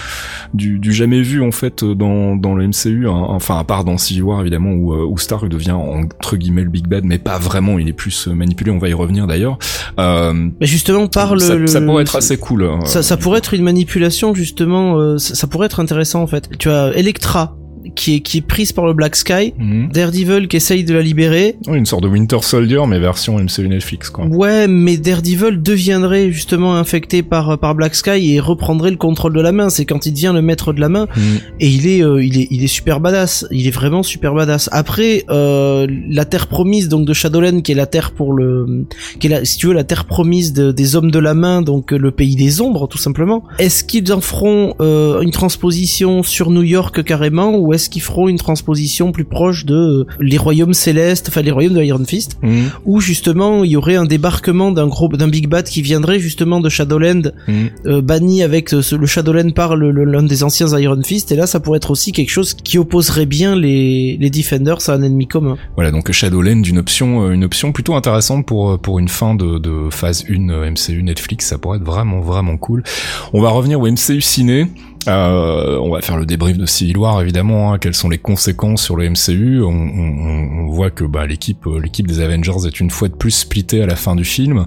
S1: du, du jamais vu en fait dans dans le MCU. hein. Enfin, à part dans Civil War évidemment, où euh, où Stark devient entre guillemets le big bad, mais pas vraiment. Il est plus euh, manipulé. On va y revenir d'ailleurs. Euh,
S2: Mais justement par le.
S1: ça,
S2: le-
S1: ça pourrait être assez cool. euh,
S2: Ça, ça pourrait être une manipulation justement. euh, ça, ça pourrait être intéressant en fait. Tu as Electra qui est qui est prise par le Black Sky.
S1: mhm.
S2: Daredevil qui essaye de la libérer.
S1: Oui, une sorte de Winter Soldier, mais version MCU Netflix, quoi.
S2: Ouais, mais Daredevil deviendrait justement infecté par par Black Sky et reprendrait le contrôle de la main. C'est quand il devient le maître de la main
S1: Mhm.
S2: et il est euh, il est il est super badass. Il est vraiment super badass. Après euh, la terre promise donc de Shadowland qui est la terre pour le qui est la, si tu veux la terre promise de- des hommes de la main donc euh, le pays des ombres tout simplement. Est-ce qu'ils en feront euh, une transposition sur New York carrément ou est-ce qu'ils feront une transposition plus proche de euh, les royaumes célestes, enfin les royaumes de Iron Fist
S1: Mhm.
S2: où justement il y aurait un débarquement d'un gros d'un big bad qui viendrait justement de Shadowland
S1: Mhm.
S2: euh, banni avec euh, ce- le Shadowland par l'un des anciens Iron Fist et là ça pourrait être aussi quelque chose qui opposerait bien les les Defenders à un ennemi commun.
S1: Voilà, donc Shadowland, une option, une option plutôt intéressante pour pour une fin de, de phase 1 euh, MCU Netflix, ça pourrait être vraiment vraiment cool. On va revenir au MCU ciné. Euh, on va faire le débrief de Civil War évidemment. hein, quelles sont les conséquences sur le MCU on, on- on voit que bah, l'équipe euh, l'équipe des Avengers est une fois de plus splittée à la fin du film.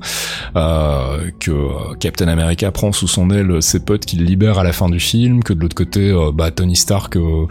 S1: Euh, que euh, Captain America prend sous son aile ses potes qu'il libère à la fin du film. Que de l'autre côté, euh, bah, Tony Stark, euh, on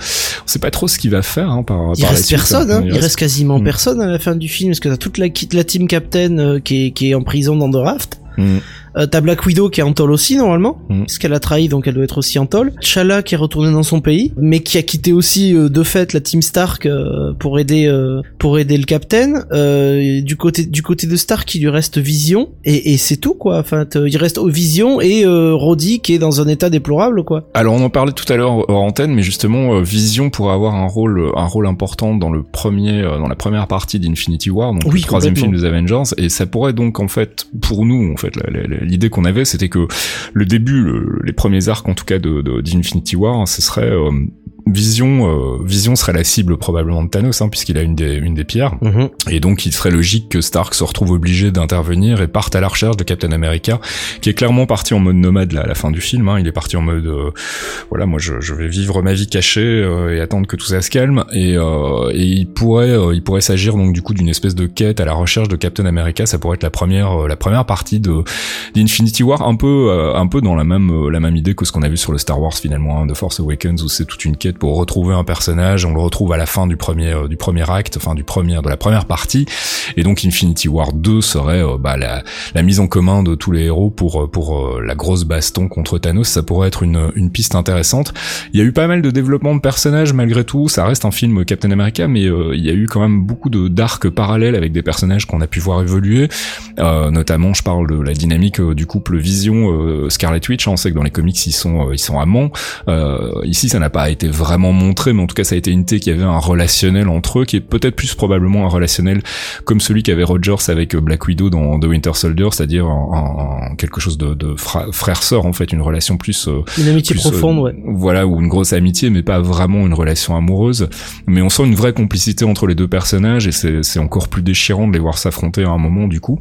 S1: sait pas trop ce qu'il va faire. Hein, par,
S2: Il
S1: par
S2: reste personne,
S1: hein.
S2: hein. il reste quasiment
S1: Mm.
S2: personne à la fin du film parce que t'as toute la, la team Captain qui, est, qui est en prison dans The Raft.
S1: Mm.
S2: Euh, t'as Black Widow qui est en tôle aussi normalement,
S1: Mm.
S2: parce qu'elle a trahi donc elle doit être aussi en tôle. T'Challa qui est retourné dans son pays, mais qui a quitté aussi euh, de fait la team Stark euh, pour aider euh, pour aider le Captain. Euh, du côté du côté de Stark il lui reste Vision et, et c'est tout quoi. Enfin il reste Vision et euh, Rhodey qui est dans un état déplorable quoi.
S1: Alors on en parlait tout à l'heure hors antenne, mais justement Vision pourrait avoir un rôle un rôle important dans le premier euh, dans la première partie d'Infinity War, donc
S2: Oui,
S1: le troisième film des Avengers, et ça pourrait donc en fait pour nous en fait la- la- la- l'idée qu'on avait c'était que le début, le- les premiers arcs en tout cas de d'Infinity War, ce serait euh, Vision, euh, Vision serait la cible probablement de Thanos, hein, puisqu'il a une des, une des pierres. Et donc, il serait logique que Stark se retrouve obligé d'intervenir et parte à la recherche de Captain America, qui est clairement parti en mode nomade là, à la fin du film. Hein. Il est parti en mode, euh, voilà, moi je, je vais vivre ma vie cachée euh, et attendre que tout ça se calme. Et, euh, et il pourrait, euh, il pourrait s'agir donc du coup d'une espèce de quête à la recherche de Captain America. Ça pourrait être la première, euh, la première partie de d'Infinity War, un peu, euh, un peu dans la même, la même idée que ce qu'on a vu sur le Star Wars finalement, hein, de Force Awakens, où c'est toute une quête pour retrouver un personnage. On le retrouve à la fin du premier du premier acte, enfin du premier de la première partie. Et donc Infinity War 2 serait bah, la, la mise en commun de tous les héros pour pour la grosse baston contre Thanos. Ça pourrait être une une piste intéressante. Il y a eu pas mal de développement de personnages malgré tout. Ça reste un film Captain America, mais il y a eu quand même beaucoup de d'arcs parallèles avec des personnages qu'on a pu voir évoluer. Euh, notamment, je parle de la dynamique euh, du couple Vision euh, Scarlet Witch. On sait que dans les comics ils sont ils sont amants. ici, ça n'a pas été vraiment montré, mais en tout cas, ça a été une qu'il y avait un relationnel entre eux qui est peut-être plus probablement un relationnel comme celui qu'avait Rogers avec Black Widow dans The Winter Soldier, c'est-à-dire en, quelque chose de, de frère-sœur en fait, une relation plus
S2: une amitié profonde, ouais.
S1: Voilà, ou une grosse amitié, mais pas vraiment une relation amoureuse. Mais on sent une vraie complicité entre les deux personnages et c'est encore plus déchirant de les voir s'affronter à un moment du coup.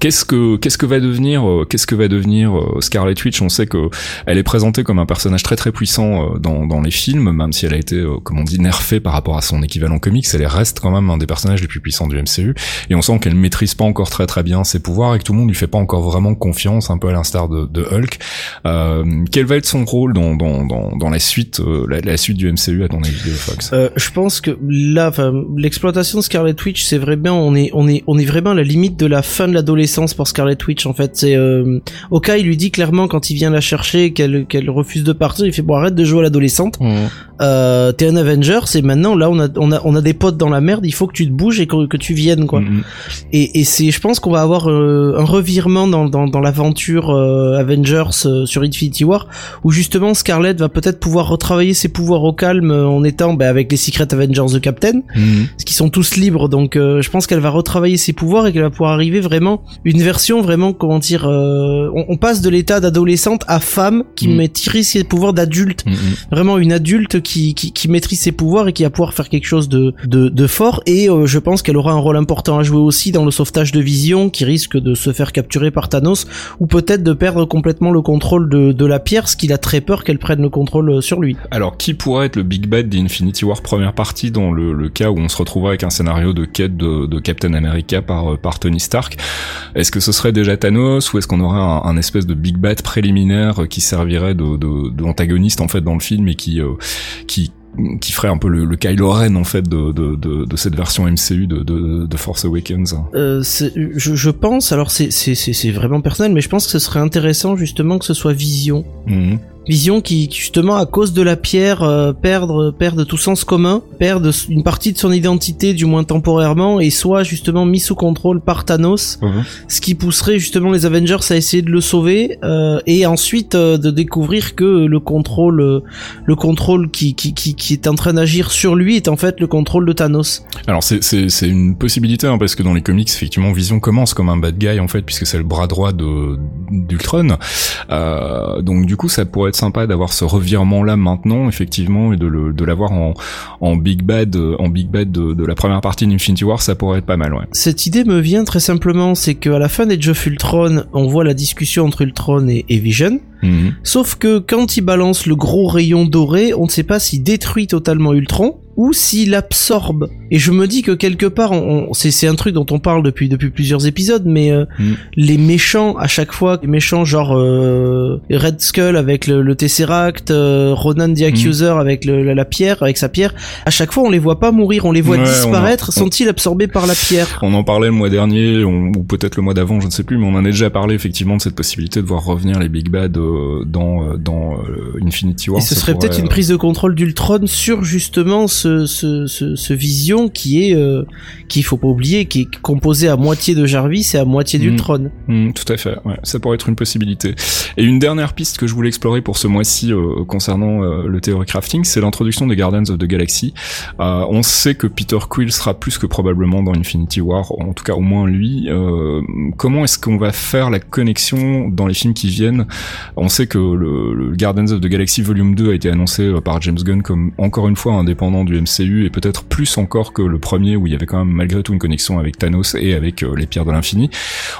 S1: Qu'est-ce que qu'est-ce que va devenir euh, qu'est-ce que va devenir euh, Scarlet Witch? On sait que elle est présentée comme un personnage très très puissant euh, dans, dans les films, même si elle a été comme on dit nerfée par rapport à son équivalent comics, elle reste quand même un des personnages les plus puissants du MCU et on sent qu'elle maîtrise pas encore très très bien ses pouvoirs et que tout le monde lui fait pas encore vraiment confiance, un peu à l'instar de, de, Hulk. Euh, quel va être son rôle dans dans dans, dans la suite la, suite du MCU à ton avis, Fox?
S2: Je pense que là, l'exploitation de Scarlet Witch, c'est vraiment on est on est on est vraiment à la limite de la fin de l'adolescence pour Scarlet Witch en fait. C'est euh, Oka il lui dit clairement quand il vient la chercher qu'elle qu'elle refuse de partir, il fait bon arrête de jouer à l'adolescente. Mmh. Euh, T'es un Avenger, c'est maintenant là on a on a on a des potes dans la merde, il faut que tu te bouges et que, que tu viennes quoi. Mmh. Et, et c'est je pense qu'on va avoir euh, un revirement dans dans, dans l'aventure euh, Avengers euh, sur Infinity War où justement Scarlet va peut-être pouvoir retravailler ses pouvoirs au calme en étant bah, avec les Secret Avengers de Captain, mmh. qui sont tous libres donc je pense qu'elle va retravailler ses pouvoirs et qu'elle va pouvoir arriver vraiment une version vraiment comment dire euh, on, passe de l'état d'adolescente à femme qui mm. maîtrise ses pouvoirs d'adulte mm, mm. vraiment une adulte qui, qui, qui maîtrise ses pouvoirs et qui va pouvoir faire quelque chose de de, de fort. Et euh, je pense qu'elle aura un rôle important à jouer aussi dans le sauvetage de Vision qui risque de se faire capturer par Thanos ou peut-être de perdre complètement le contrôle de, de la pierre ce qu'il a très peur qu'elle prenne le contrôle euh, sur lui.
S1: Alors qui pourrait être le big bad d'Infinity War première partie dans le, le cas où on se retrouverait avec un scénario de quête de, Captain America par, par Tony Stark? Est-ce que ce serait déjà Thanos ou est-ce qu'on aurait un, espèce de big bat préliminaire qui servirait de, de, en fait dans le film et qui euh, qui qui ferait un peu le, le Kylo Ren en fait de, de, de, de cette version MCU de, de, Force Awakens
S2: euh, je, je pense alors c'est c'est vraiment personnel mais je pense que ce serait intéressant justement que ce soit Vision mhm. Vision qui justement à cause de la pierre euh, perdre perdre tout sens commun, perdre une partie de son identité du moins temporairement et soit justement mis sous contrôle par Thanos, mhm. ce qui pousserait justement les Avengers à essayer de le sauver euh, et ensuite euh, de découvrir que le contrôle le contrôle qui, qui, qui, qui est en train d'agir sur lui est en fait le contrôle de Thanos.
S1: Alors c'est une possibilité hein, parce que dans les comics effectivement Vision commence comme un bad guy en fait puisque c'est le bras droit de d'Ultron. donc du coup ça pourrait être sympa d'avoir ce revirement là maintenant effectivement et de, le, de l'avoir en, en big bad en big bad de, de la première partie d'Infinity War ça pourrait être pas mal ouais.
S2: Cette idée me vient très simplement c'est qu'à la fin des of Ultron on voit la discussion entre Ultron et, et Vision mhm. sauf que quand il balance le gros rayon doré on ne sait pas s'il détruit totalement Ultron ou s'il absorbe. Et je me dis que quelque part, on, c'est un truc dont on parle depuis depuis plusieurs épisodes, mais euh, mm. les méchants à chaque fois, les méchants genre euh, Red Skull avec le, le Tesseract, euh, Ronan the Accuser mm. avec le, la, pierre, avec sa pierre, à chaque fois on les voit pas mourir, on les voit disparaître. Sont-ils absorbés par la pierre?
S1: On en parlait le mois dernier, ou peut-être le mois d'avant, je ne sais plus, mais on en a déjà parlé effectivement de cette possibilité de voir revenir les Big Bad dans dans Infinity War.
S2: Et ce serait peut-être une prise de contrôle d'Ultron sur justement ce ce, ce, vision qui est euh, qu'il faut pas oublier qui est composé à moitié de Jarvis et à moitié d'Ultron.
S1: Mm. Mm, tout à fait, ouais. ça pourrait être une possibilité. Et une dernière piste que je voulais explorer pour ce mois-ci euh, concernant euh, le théorie crafting, c'est l'introduction des Guardians of the Galaxy. on sait que Peter Quill sera plus que probablement dans Infinity War, en tout cas au moins lui. comment est-ce qu'on va faire la connexion dans les films qui viennent? On sait que le, le, Guardians of the Galaxy Volume 2 a été annoncé par James Gunn comme encore une fois indépendant du du MCU et peut-être plus encore que le premier où il y avait quand même malgré tout une connexion avec Thanos et avec euh, les pierres de l'infini.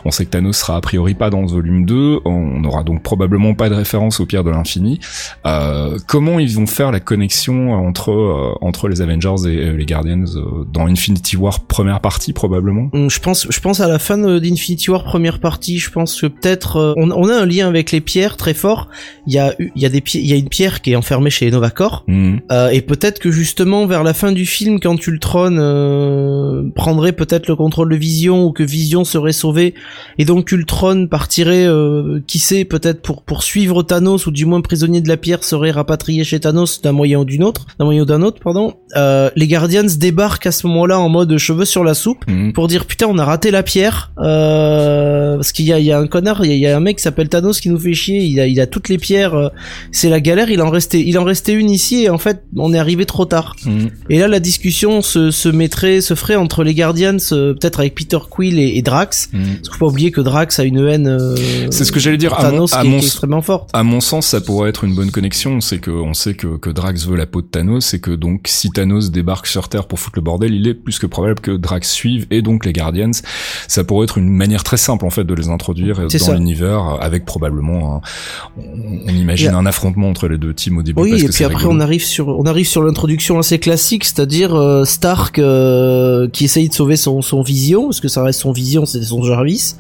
S1: On sait que Thanos sera a priori pas dans ce volume 2, on n'aura donc probablement pas de référence aux pierres de l'infini. Euh, comment ils vont faire la connexion entre euh, entre les Avengers et les Guardians dans Infinity War première partie probablement?
S2: Hum, Je pense je pense à la fin d'Infinity War première partie, je pense que peut-être on, on, a un lien avec les pierres très fort. Il y a il y a des il y a une pierre qui est enfermée chez Novacor mmh. et peut-être que justement vers la fin du film quand Ultron euh, prendrait peut-être le contrôle de Vision ou que Vision serait sauvée. Et donc Ultron partirait euh, qui sait peut-être pour poursuivre Thanos ou du moins prisonnier de la pierre serait rapatrié chez Thanos d'un moyen ou d'une autre d'un moyen ou d'un autre pardon. Euh, les Guardians débarquent à ce moment-là en mode cheveux sur la soupe mmh. pour dire putain on a raté la pierre. Euh, parce qu'il y a, il y a un connard il y, a, un mec qui s'appelle Thanos qui nous fait chier il a, il a toutes les pierres euh, c'est la galère il en restait il en restait une ici et en fait on est arrivé trop tard mmh. et là la discussion se, se mettrait se ferait entre les Guardians peut-être avec Peter Quill et, Drax mmh. parce qu'il faut pas oublier que Drax a une haine
S1: c'est ce que j'allais dire
S2: Thanos à mon, qui, est extrêmement forte
S1: à mon sens ça pourrait être une bonne connexion c'est que on sait que, que Drax veut la peau de Thanos et que donc si Thanos débarque sur Terre pour foutre le bordel, il est plus que probable que Drax suive et donc les Guardians. Ça pourrait être une manière très simple en fait de les introduire dans l'univers avec probablement, on, imagine un affrontement entre les deux teams au début.
S2: Oui,
S1: et
S2: puis après on arrive sur on arrive sur l'introduction assez classique, c'est-à-dire euh, Stark euh, qui essaye de sauver son, son Vision, parce que ça reste son Vision, c'était son Jarvis,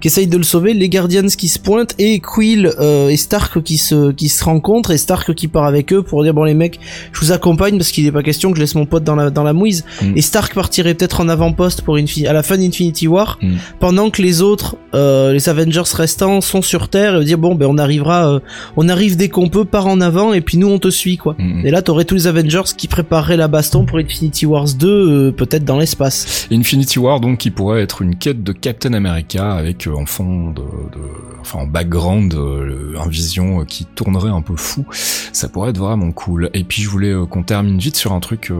S2: qui essaye de le sauver, les Guardians qui se pointent et Quill euh, et Stark qui se qui se rencontrent et Stark qui part avec eux pour dire bon les mecs, je vous accompagne parce qu'il n'est pas question que je laisse mon pote dans la dans la mouise mm. et Stark partirait peut-être en avant-poste pour une à la fin d'Infinity War mm. pendant que les autres les Avengers restants sont sur Terre et dire bon ben on arrivera on arrive dès qu'on peut part en avant et puis nous on te suit quoi mm. et là t'aurais tous les Avengers qui prépareraient la baston pour Infinity Wars 2 euh, peut-être dans l'espace
S1: Infinity War donc qui pourrait être une quête de Captain America avec en fond de, de enfin en background un vision qui tournerait un peu fou ça pourrait être vraiment cool et puis je voulais qu'on termine vite sur un truc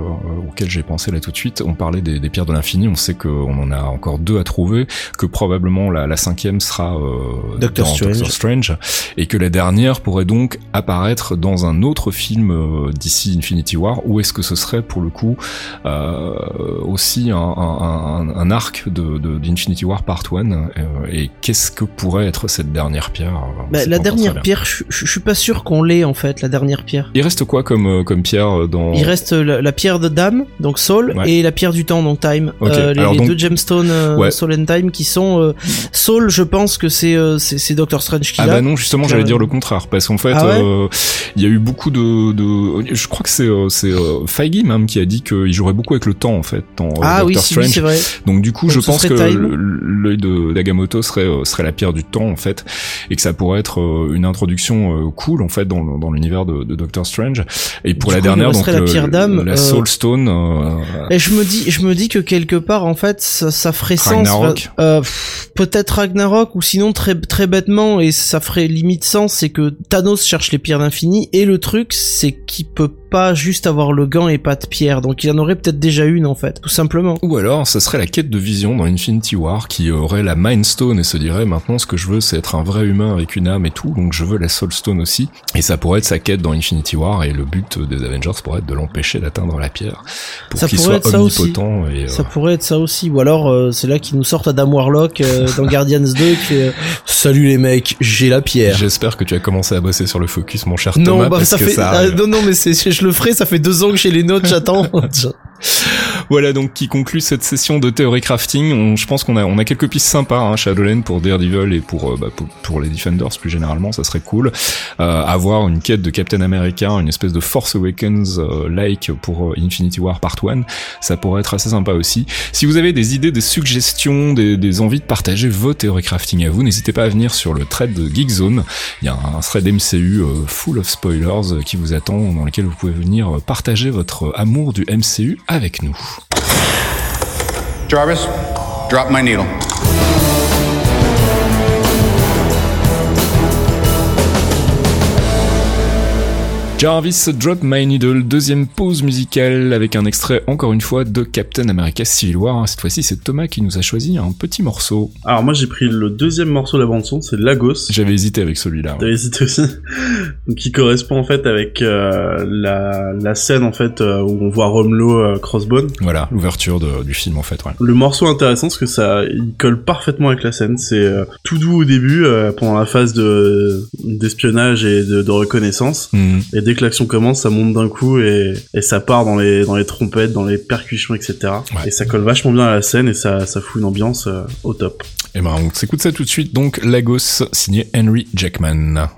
S1: auquel j'ai pensé là tout de suite. On parlait des, pierres de l'infini, on sait qu'on en a encore deux à trouver, que probablement la, cinquième sera euh,
S2: Doctor, Strange.
S1: Strange. et que la dernière pourrait donc apparaître dans un autre film euh, d'ici Infinity War, ou est-ce que ce serait pour le coup euh, aussi un, un, arc de d'Infinity War Part 1 euh, et qu'est-ce que pourrait être cette dernière pierre?
S2: Bah, La dernière pierre, je, suis pas sûr qu'on l'ait en fait, la dernière pierre.
S1: Il reste quoi comme, comme pierre dans...
S2: Il reste la, la pierre de dame, donc Soul, et la pierre du temps, donc Time. Euh, les, deux gemstones euh, Soul and Time qui sont euh, Soul, je pense que c'est c'est Doctor Strange qui
S1: Ah
S2: bah
S1: non, justement, j'allais dire le contraire, parce qu'en fait, ah il y a eu beaucoup de, de je crois que c'est c'est Feige même qui a dit qu'il jouerait beaucoup avec le temps en fait dans
S2: ah,
S1: Doctor
S2: oui,
S1: Strange.
S2: c'est vrai.
S1: Donc du coup, je pense que l'œil de d'Agamotto serait serait la pierre du temps en fait, et que ça pourrait être une introduction cool en fait dans, dans l'univers de, de, Doctor Strange. Et pour la dernière, donc
S2: la pierre
S1: la Soul Stone.
S2: Et je me dis, je me dis que quelque part, en fait, ça, ça ferait sens. Euh, Peut-être Ragnarok ou sinon très très bêtement et ça ferait limite sens, c'est que Thanos cherche les pierres d'infini et le truc, c'est qu'il peut pas juste avoir le gant et pas de pierre, donc il en aurait peut-être déjà une en fait, tout simplement.
S1: Ou alors, ça serait la quête de vision dans Infinity War qui aurait la Mind Stone et se dirait maintenant ce que je veux c'est être un vrai humain avec une âme et tout, donc je veux la Soul Stone aussi. Et ça pourrait être sa quête dans Infinity War et le but des Avengers pourrait être de l'empêcher d'atteindre la pierre pour qu'il soit omnipotent. Et,
S2: Ça pourrait être ça aussi, ou alors euh, c'est là qu'ils nous sortent Adam Warlock euh, dans Guardians 2 qui fait Salut les mecs, j'ai la pierre.
S1: J'espère que tu as commencé à bosser sur le focus, mon cher Thomas,
S2: bah,
S1: parce
S2: ça
S1: que
S2: fait...
S1: ça
S2: ah, non non mais c'est le ferai, ça fait deux ans que j'ai les notes, j'attends.
S1: Voilà donc qui conclut cette session de théorie crafting. je pense qu'on a on a quelques pistes sympas hein, Shadowland pour Daredevil et pour, euh, bah, pour, les Defenders plus généralement, ça serait cool. Euh, avoir une quête de Captain America, une espèce de Force Awakens euh, like pour euh, Infinity War Part 1, ça pourrait être assez sympa aussi. Si vous avez des idées, des suggestions, des, des envies de partager vos théories crafting à vous, n'hésitez pas à venir sur le thread de Geekzone. Il y a un thread MCU full of spoilers qui vous attend dans lequel vous pouvez venir partager votre amour du MCU avec nous.
S5: Jarvis, drop my needle.
S1: Jarvis Drop My Needle, deuxième pause musicale avec un extrait encore une fois de Captain America Civil War. Cette fois-ci, c'est Thomas qui nous a choisi un petit morceau.
S3: Alors moi j'ai pris le deuxième morceau de la bande son, c'est Lagos.
S1: J'avais hésité avec celui-là. ouais.
S3: T'avais hésité aussi. Donc qui correspond en fait avec euh, la, la scène en fait euh, où on voit Romelo euh, Crossbone.
S1: Voilà, l'ouverture du film en fait. Ouais.
S3: Le morceau intéressant parce que ça il colle parfaitement avec la scène. C'est tout doux au début pendant la phase de d'espionnage et de, de reconnaissance.
S1: Mhm.
S3: Et dès que l'action commence, ça monte d'un coup et, et ça part dans les dans les trompettes, dans les percussions, etc.
S1: Ouais.
S3: Et ça colle vachement bien à la scène et ça ça fout une ambiance euh, au top.
S1: Et ben on s'écoute ça tout de suite. Donc Lagos signé Henry Jackman.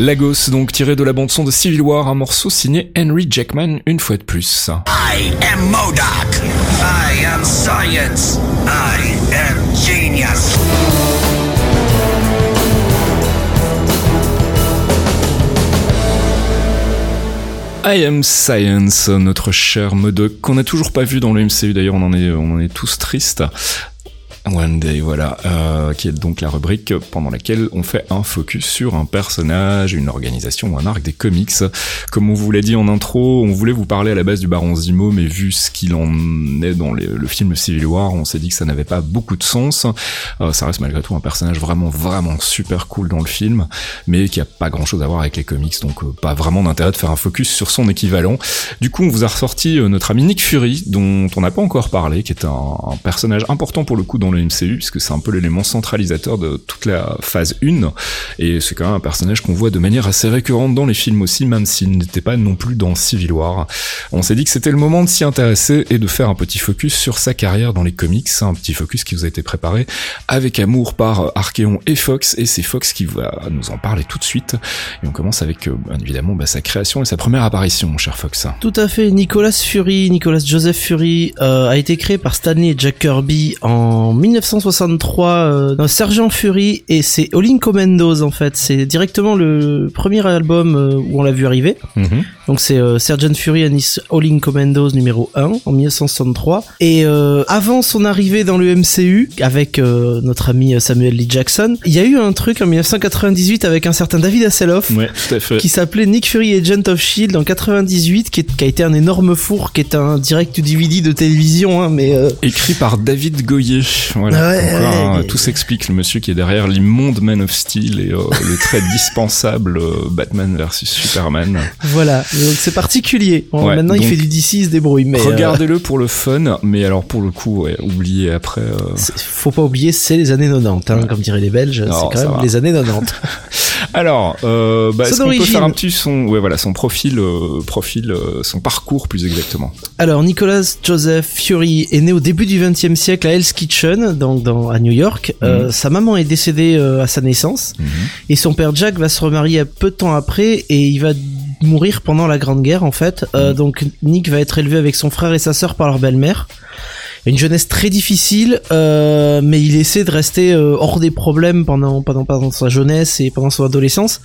S1: Lagos, donc tiré de la bande-son de Civil War, un morceau signé Henry Jackman une fois de plus.
S7: I am Modoc. I am science. I am genius.
S1: I Am Science, notre cher Modoc, qu'on n'a toujours pas vu dans le MCU d'ailleurs, on en est, on en est tous tristes. One Day, voilà, euh, qui est donc la rubrique pendant laquelle on fait un focus sur un personnage, une organisation ou un arc des comics. Comme on vous l'a dit en intro, on voulait vous parler à la base du Baron Zemo, mais vu ce qu'il en est dans le film Civil War, on s'est dit que ça n'avait pas beaucoup de sens. Euh, ça reste malgré tout un personnage vraiment, vraiment super cool dans le film, mais qui a pas grand chose à voir avec les comics, donc euh, pas vraiment d'intérêt de faire un focus sur son équivalent. Du coup, on vous a ressorti euh, notre ami Nick Fury, dont on n'a pas encore parlé, qui est un, un personnage important pour le coup dans le MCU, puisque c'est un peu l'élément centralisateur de toute la phase 1, et c'est quand même un personnage qu'on voit de manière assez récurrente dans les films aussi, même s'il n'était pas non plus dans Civil War. On s'est dit que c'était le moment de s'y intéresser et de faire un petit focus sur sa carrière dans les comics, un petit focus qui vous a été préparé avec amour par Archeon et Fox, et c'est Fox qui va nous en parler tout de suite. Et on commence avec, euh, bien évidemment, bah, sa création et sa première apparition, mon cher Fox.
S2: Tout à fait. Nicolas Fury, Nicolas Joseph Fury, euh, a été créé par Stanley et Jack Kirby en 1963 euh, Sergent Fury et c'est All In Commandos en fait. C'est directement le premier album euh, où on l'a vu arriver.
S1: Mhm.
S2: Donc c'est euh, Sergeant Fury and His All In Commandos numéro 1 en 1963. Et euh, avant son arrivée dans le MCU avec euh, notre ami Samuel Lee Jackson, il y a eu un truc en 1998 avec un certain David Hasselhoff
S1: Ouais,
S2: qui s'appelait Nick Fury Agent of Shield en 98 qui, est- qui a été un énorme four qui est un direct to DVD de télévision hein, mais euh,
S1: Écrit par David Goyer. Voilà.
S2: Ouais,
S1: Encore,
S2: ouais,
S1: hein,
S2: mais-
S1: Tout s'explique. Le monsieur qui est derrière l'immonde Man of Steel et euh, le très dispensable euh, Batman versus Superman.
S2: voilà Donc c'est particulier. Bon,
S1: Ouais,
S2: maintenant il fait du DC, il se débrouille. Mais euh,
S1: Regardez-le pour le fun, mais alors pour le coup, ouais, oubliez après. euh,
S2: faut pas oublier, c'est les années 90, hein, comme diraient les Belges. C'est quand même
S1: va.
S2: les années 90.
S1: Alors, euh, bah, est-ce qu'on peut faire un petit son, ouais, voilà, son profil, euh, profil, euh, son parcours plus exactement?
S2: Alors Nicholas Joseph Fury est né au début du XXe siècle à Hell's Kitchen, donc dans, à New York. Euh, sa maman est décédée à sa naissance et son père Jack va se remarier peu de temps après et il va mourir pendant la Grande Guerre en fait. Euh, Donc Nick va être élevé avec son frère et sa sœur par leur belle-mère. Une jeunesse très difficile, euh, mais il essaie de rester euh, hors des problèmes pendant, pendant pendant sa jeunesse et pendant son adolescence.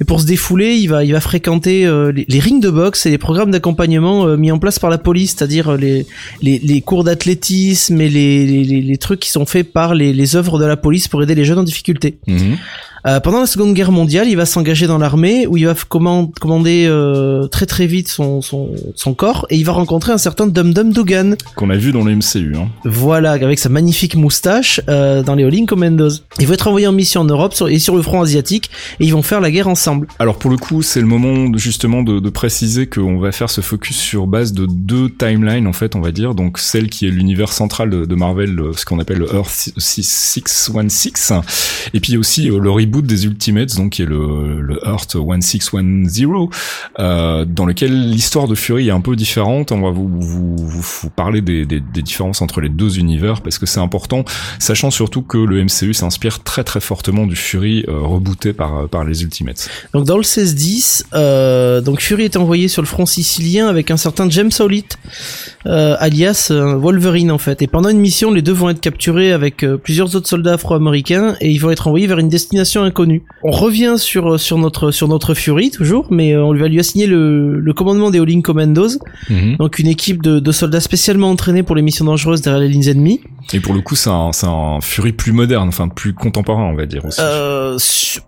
S2: Et pour se défouler, il va, il va fréquenter euh, les, les rings de boxe et les programmes d'accompagnement euh, mis en place par la police, c'est-à-dire euh, les, les, les cours d'athlétisme et les, les, trucs qui sont faits par les, les œuvres de la police pour aider les jeunes en difficulté.
S1: Mhm.
S2: Euh, pendant la Seconde Guerre mondiale, il va s'engager dans l'armée où il va commander euh, très très vite son, son, son corps et il va rencontrer un certain Dum Dum Dugan.
S1: Qu'on a vu dans le MCU. Hein.
S2: Voilà, avec sa magnifique moustache euh, dans les All In Commandos. Ils vont être envoyés en mission en Europe sur- et sur le front asiatique et ils vont faire la guerre ensemble.
S1: Alors pour le coup, c'est le moment justement de, de préciser qu'on va faire ce focus sur base de deux timelines en fait, on va dire. Donc celle qui est l'univers central de, de Marvel, le- ce qu'on appelle le Earth 616, et puis aussi euh, le reboot des Ultimates, donc qui est le, le Earth 1610, euh, dans lequel l'histoire de Fury est un peu différente. On va vous, vous, parler des, différences entre les deux univers parce que c'est important, sachant surtout que le MCU s'inspire très très fortement du Fury euh, rebooté par, par les Ultimates.
S2: Donc dans le 16-10, euh, donc Fury est envoyé sur le front sicilien avec un certain James Howlett, alias Wolverine en fait. Et pendant une mission, les deux vont être capturés avec plusieurs autres soldats afro-américains et ils vont être envoyés vers une destination inconnue. On revient sur euh, sur notre sur notre Fury toujours, mais euh, on va lui assigner le, le commandement des All-In Commandos, donc une équipe de, de soldats spécialement entraînés pour les missions dangereuses derrière les lignes ennemies.
S1: Et pour le coup, c'est un, c'est un Fury plus moderne, enfin plus contemporain, on va dire aussi.
S2: Euh,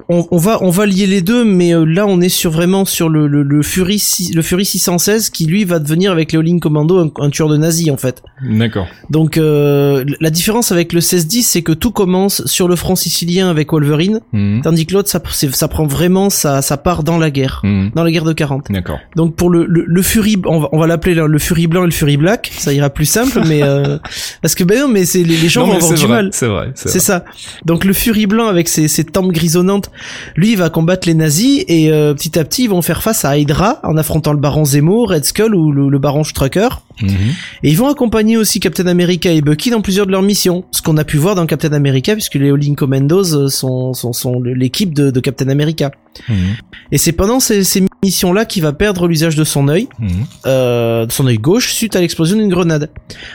S2: on, on va on va lier les deux, mais là on est sur vraiment sur le le, le Fury le Fury 616 qui lui va devenir avec les All-In Commando un, un tueur de nazis en fait.
S1: D'accord.
S2: Donc euh, la différence avec le 16-10 c'est que tout commence sur le front sicilien avec Wolverine,
S1: Mhm.
S2: tandis que l'autre ça prend vraiment sa part dans la guerre,
S1: Mhm.
S2: dans la guerre de 40.
S1: D'accord.
S2: Donc pour le le, le Fury on va on va l'appeler le, le Fury blanc et le Fury black, ça ira plus simple mais euh, parce que ben non mais c'est les, les gens
S1: Non,
S2: vont avoir du
S1: vrai,
S2: mal.
S1: C'est vrai. C'est
S2: ça. Donc le Fury blanc avec ses, ses tempes grisonnantes, lui il va combattre les nazis et euh, petit à petit ils vont faire face à Hydra en affrontant le Baron Zemo, Red Skull ou le, le Baron Strucker.
S1: Mhm.
S2: Et ils vont accompagner aussi Captain America et Bucky dans plusieurs de leurs missions. Ce qu'on a pu voir dans Captain America puisque les All-In Commandos euh, sont, sont, sont l'équipe de, de Captain America.
S1: Mhm.
S2: Et c'est pendant ces, ces missions-là qu'il va perdre l'usage de son œil,
S1: Mhm.
S2: euh, de son œil gauche, suite à l'explosion d'une grenade.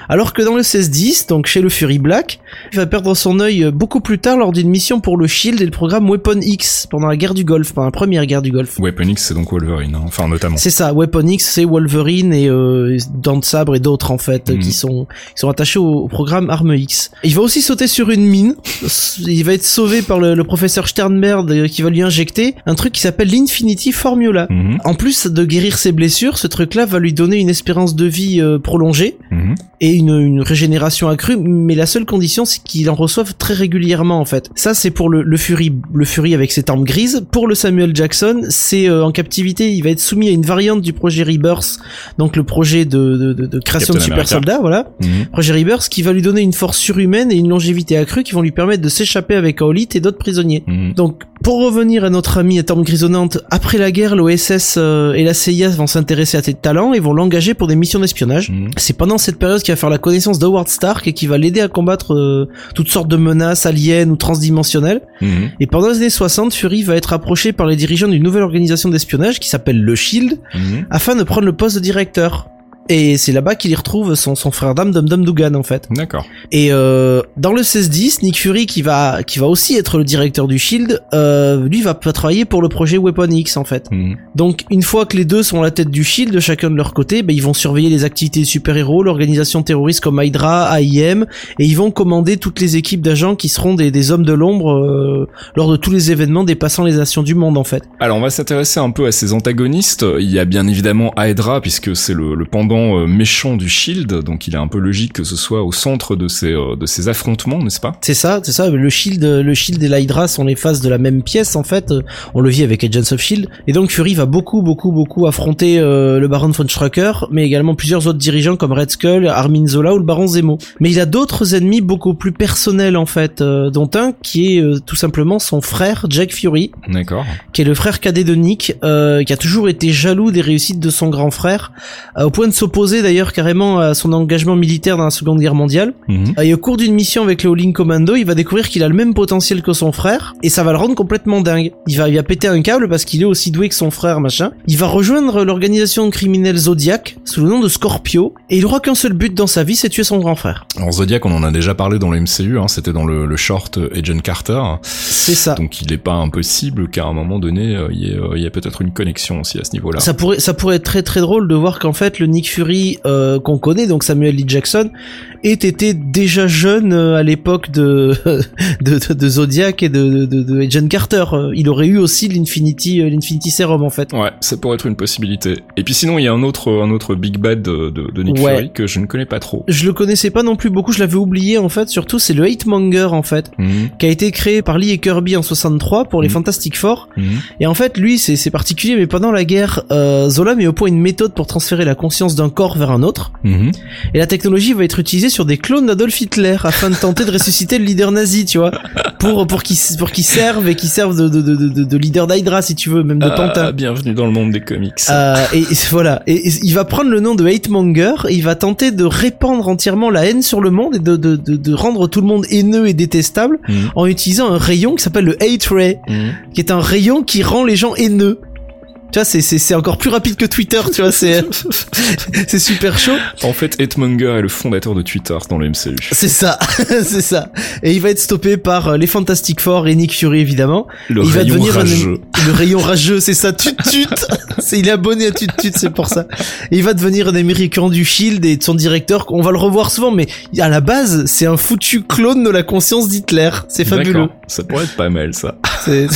S2: Alors que dans le 16-10, donc chez le Fury Black, il va perdre son œil beaucoup plus tard lors d'une mission pour le Shield et le programme Weapon X pendant la guerre du Golfe, pendant la première guerre du Golfe.
S1: Weapon X, c'est donc Wolverine, hein. enfin notamment.
S2: C'est ça, Weapon X, c'est Wolverine et euh, Dent de Sabre et d'autres en fait
S1: Mhm.
S2: qui sont qui sont attachés au, au programme Arme X. Il va aussi sauter sur une mine. Il va être sauvé par le, le professeur Sternberg euh, qui va lui injecter un truc qui s'appelle l'Infinity Formula. En plus de guérir ses blessures, ce truc-là va lui donner une espérance de vie euh, prolongée et une, une régénération accrue, mais la seule condition c'est qu'il en reçoive très régulièrement en fait. Ça c'est pour le, le Fury, le Fury avec ses tempes grises. Pour le Samuel Jackson, c'est euh, en captivité, il va être soumis à une variante du projet Rebirth, donc le projet de, de, de- de création
S1: Captain
S2: de super soldats, voilà.
S1: Mhm.
S2: Projet Rebirth qui va lui donner une force surhumaine et une longévité accrue qui vont lui permettre de s'échapper avec Aolit et d'autres prisonniers.
S1: Mhm.
S2: Donc, pour revenir à notre ami à Tempe Grisonnante, après la guerre, l'OSS euh, et la CIA vont s'intéresser à tes talents et vont l'engager pour des missions d'espionnage.
S1: Mhm.
S2: C'est pendant cette période qu'il va faire la connaissance d'Howard Stark et qui va l'aider à combattre euh, toutes sortes de menaces aliens ou transdimensionnelles.
S1: Mhm.
S2: Et pendant les années 60, Fury va être approché par les dirigeants d'une nouvelle organisation d'espionnage qui s'appelle le SHIELD
S1: Mhm.
S2: afin de prendre le poste de directeur. Et c'est là-bas qu'il y retrouve son, son frère d'âme Dum Dum Dugan en fait.
S1: D'accord.
S2: Et euh, dans le 16-10, Nick Fury qui va qui va aussi être le directeur du Shield, euh, lui va travailler pour le projet Weapon X en fait.
S1: Mhm.
S2: Donc une fois que les deux sont à la tête du Shield, de chacun de leur côté, ben, ils vont surveiller les activités des super-héros, l'organisation terroriste comme Hydra, AIM, et ils vont commander toutes les équipes d'agents qui seront des, des hommes de l'ombre euh, lors de tous les événements dépassant les nations du monde en fait.
S1: Alors on va s'intéresser un peu à ces antagonistes. Il y a bien évidemment Hydra puisque c'est le, le pendant euh, méchant du Shield, donc il est un peu logique que ce soit au centre de ces euh, de ces affrontements, n'est-ce pas?
S2: C'est ça, c'est ça. Le Shield, le Shield et l'Hydra sont les faces de la même pièce en fait. On le vit avec Agents of Shield. Et donc Fury va beaucoup, beaucoup, beaucoup affronter euh, le Baron von Strucker, mais également plusieurs autres dirigeants comme Red Skull, Armin Zola ou le Baron Zemo. Mais il a d'autres ennemis beaucoup plus personnels en fait, dont un qui est tout simplement son frère Jack Fury,
S1: D'accord.
S2: qui est le frère cadet de Nick, euh, qui a toujours été jaloux des réussites de son grand frère, euh, au point de s'opposer d'ailleurs carrément à son engagement militaire dans la Seconde Guerre mondiale.
S1: Mhm.
S2: Et au cours d'une mission avec le All-In Commando, il va découvrir qu'il a le même potentiel que son frère, et ça va le rendre complètement dingue. Il va, il va péter un câble parce qu'il est aussi doué que son frère, machin. Il va rejoindre l'organisation criminelle Zodiac, sous le nom de Scorpio, et il aura qu'un seul but dans sa vie, c'est tuer son grand frère.
S1: Alors Zodiac, on en a déjà parlé dans le MCU, hein, c'était dans le, le short euh, Agent Carter.
S2: C'est ça.
S1: Donc il n'est pas impossible qu'à un moment donné, euh, il y ait, euh, ait peut-être une connexion aussi à ce niveau-là.
S2: Ça pourrait, ça pourrait être très très drôle de voir qu'en fait le Nick Fury euh, qu'on connaît, donc Samuel Lee Jackson, ait été déjà jeune euh, à l'époque de, de, de, de Zodiac et de, de, de Agent Carter. Euh, Il aurait eu aussi l'Infinity, l'Infinity Serum en fait.
S1: Ouais, ça pourrait être une possibilité. Et puis sinon, il y a un autre, un autre big bad de, Nick
S2: Ouais.
S1: Fury que je ne connais pas trop.
S2: Je le connaissais pas non plus beaucoup, je l'avais oublié en fait. Surtout, c'est le Hate Monger en fait,
S1: Mhm,
S2: qui a été créé par Lee et Kirby en 63 pour les
S1: Mhm.
S2: Fantastic Four.
S1: mhm.
S2: Et en fait, lui, c'est c'est particulier, mais pendant la guerre, euh, Zola met au point une méthode pour transférer la conscience d'un corps vers un autre.
S1: Mhm.
S2: Et la technologie va être utilisée sur des clones d'Adolf Hitler afin de tenter de ressusciter le leader nazi, tu vois, pour pour qu'il pour qu'il serve et qu'il serve de de, de, de, de leader d'Hydra si tu veux, même de
S1: Ah,
S2: Pantin.
S1: bienvenue dans le monde des comics.
S2: Euh, et, et voilà, et, et il va prendre le nom de Hate Monger, et il va tenter de répandre entièrement la haine sur le monde et de, de, de, de rendre tout le monde haineux et détestable
S1: Mhm.
S2: en utilisant un rayon qui s'appelle le Hate Ray,
S1: Mhm.
S2: qui est un rayon qui rend les gens haineux. Tu vois, c'est, c'est, c'est encore plus rapide que Twitter, tu vois, c'est, c'est super chaud.
S1: En fait, Hitmonger est le fondateur de Twitter dans le MCU.
S2: C'est ça, c'est ça. Et il va être stoppé par euh, les Fantastic Four et Nick Fury évidemment.
S1: Le
S2: il va
S1: rayon
S2: devenir un-
S1: rageux.
S2: le rayon rageux, c'est ça, tut tut. c'est il est abonné à tut tut, c'est pour ça. Et il va devenir un américain du Shield et de son directeur. On va le revoir souvent, mais à la base, c'est un foutu clone de la conscience d'Hitler. C'est fabuleux.
S1: Ça pourrait être pas mal, ça.
S2: C'est-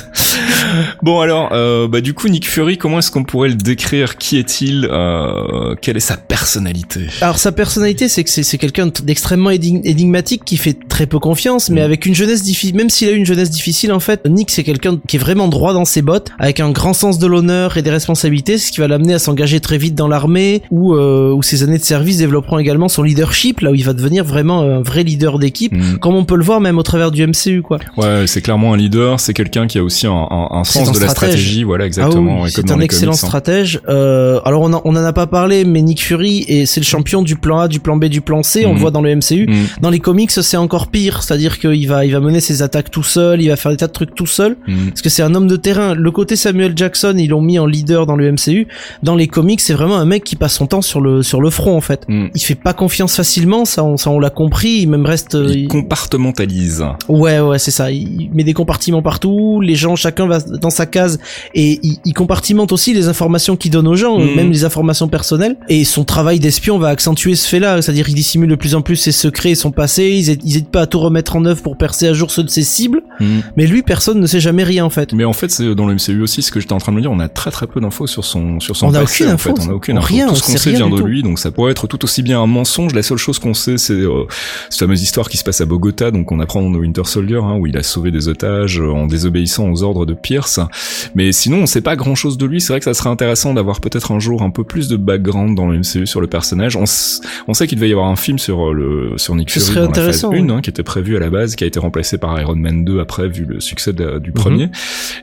S1: Bon alors, euh, bah du coup, Nick Fury, comment est-ce qu'on pourrait le décrire Qui est-il euh, Quelle est sa personnalité?
S2: Alors sa personnalité, c'est que c'est quelqu'un d'extrêmement énig- énigmatique qui fait très peu confiance, mais
S1: Mm.
S2: avec une jeunesse difficile. Même s'il a eu une jeunesse difficile, en fait, Nick c'est quelqu'un qui est vraiment droit dans ses bottes, avec un grand sens de l'honneur et des responsabilités, ce qui va l'amener à s'engager très vite dans l'armée, où euh, où ses années de service développeront également son leadership, là où il va devenir vraiment un vrai leader d'équipe,
S1: Hmm.
S2: comme on peut le voir même au travers du MCU, quoi.
S1: Ouais, c'est clairement un leader. C'est quelqu'un qui a aussi un, un, un
S2: C'est
S1: sens
S2: un
S1: de la stratégie. Voilà,
S2: Ah
S1: exactement.
S2: oui, c'est un
S1: les
S2: excellent
S1: comics, hein.
S2: stratège. Euh, alors on, en- on en a pas parlé, mais Nick Fury et c'est le champion du plan A, du plan B, du plan C. On
S1: Mhm.
S2: le voit dans le MCU.
S1: Hmm,
S2: Dans les comics, c'est encore pire, c'est-à-dire qu'il va, il va mener ses attaques tout seul, il va faire des tas de trucs tout seul,
S1: hmm.
S2: parce que c'est un homme de terrain. Le côté Samuel Jackson, ils l'ont mis en leader dans le MCU. Dans les comics, c'est vraiment un mec qui passe son temps sur le sur le front en fait. Il fait pas confiance facilement, ça on, ça on l'a compris. Il même reste. euh,
S1: Il
S2: il-
S1: compartementalise.
S2: Ouais, ouais, c'est ça. Il met des compartiments partout. Les gens, chacun va dans sa case et il, il compartimente aussi les informations qu'il donne aux gens,
S1: Mhm.
S2: même les informations personnelles. Et son travail d'espion va accentuer ce fait-là. C'est-à-dire, il dissimule de plus en plus ses secrets et son passé. Ils n'hésitent pas à tout remettre en œuvre pour percer à jour ceux de ses cibles.
S1: Hmm.
S2: Mais lui, personne ne sait jamais rien en fait.
S1: Mais en fait, c'est dans le MCU aussi ce que j'étais en train de me dire. On a très très peu d'infos sur son sur son
S2: On
S1: passé.
S2: aucune
S1: en
S2: info,
S1: fait. On a aucune info.
S2: rien,
S1: Tout
S2: on
S1: ce qu'on
S2: sait
S1: vient de lui, donc ça pourrait être tout aussi bien un mensonge. La seule chose qu'on sait, c'est euh, cette fameuse histoire qui se passe à Bogota. Donc on apprend dans Winter Soldier hein, où il a sauvé des otages euh, en désobéissant aux ordres de Pierce. Mais sinon, on sait pas grand chose de lui. C'est vrai que ça serait intéressant d'avoir peut-être un jour un peu plus de background dans le MCU sur le personnage. On, sait qu'il devait y avoir un film sur euh, le sur Nick
S2: Ce
S1: Fury
S2: serait
S1: dans la phase
S2: intéressant,
S1: 1,
S2: ouais.
S1: hein, qui était prévu à la base, qui a été remplacé par Iron Man 2 après vu le succès de-
S2: Mhm.
S1: du premier.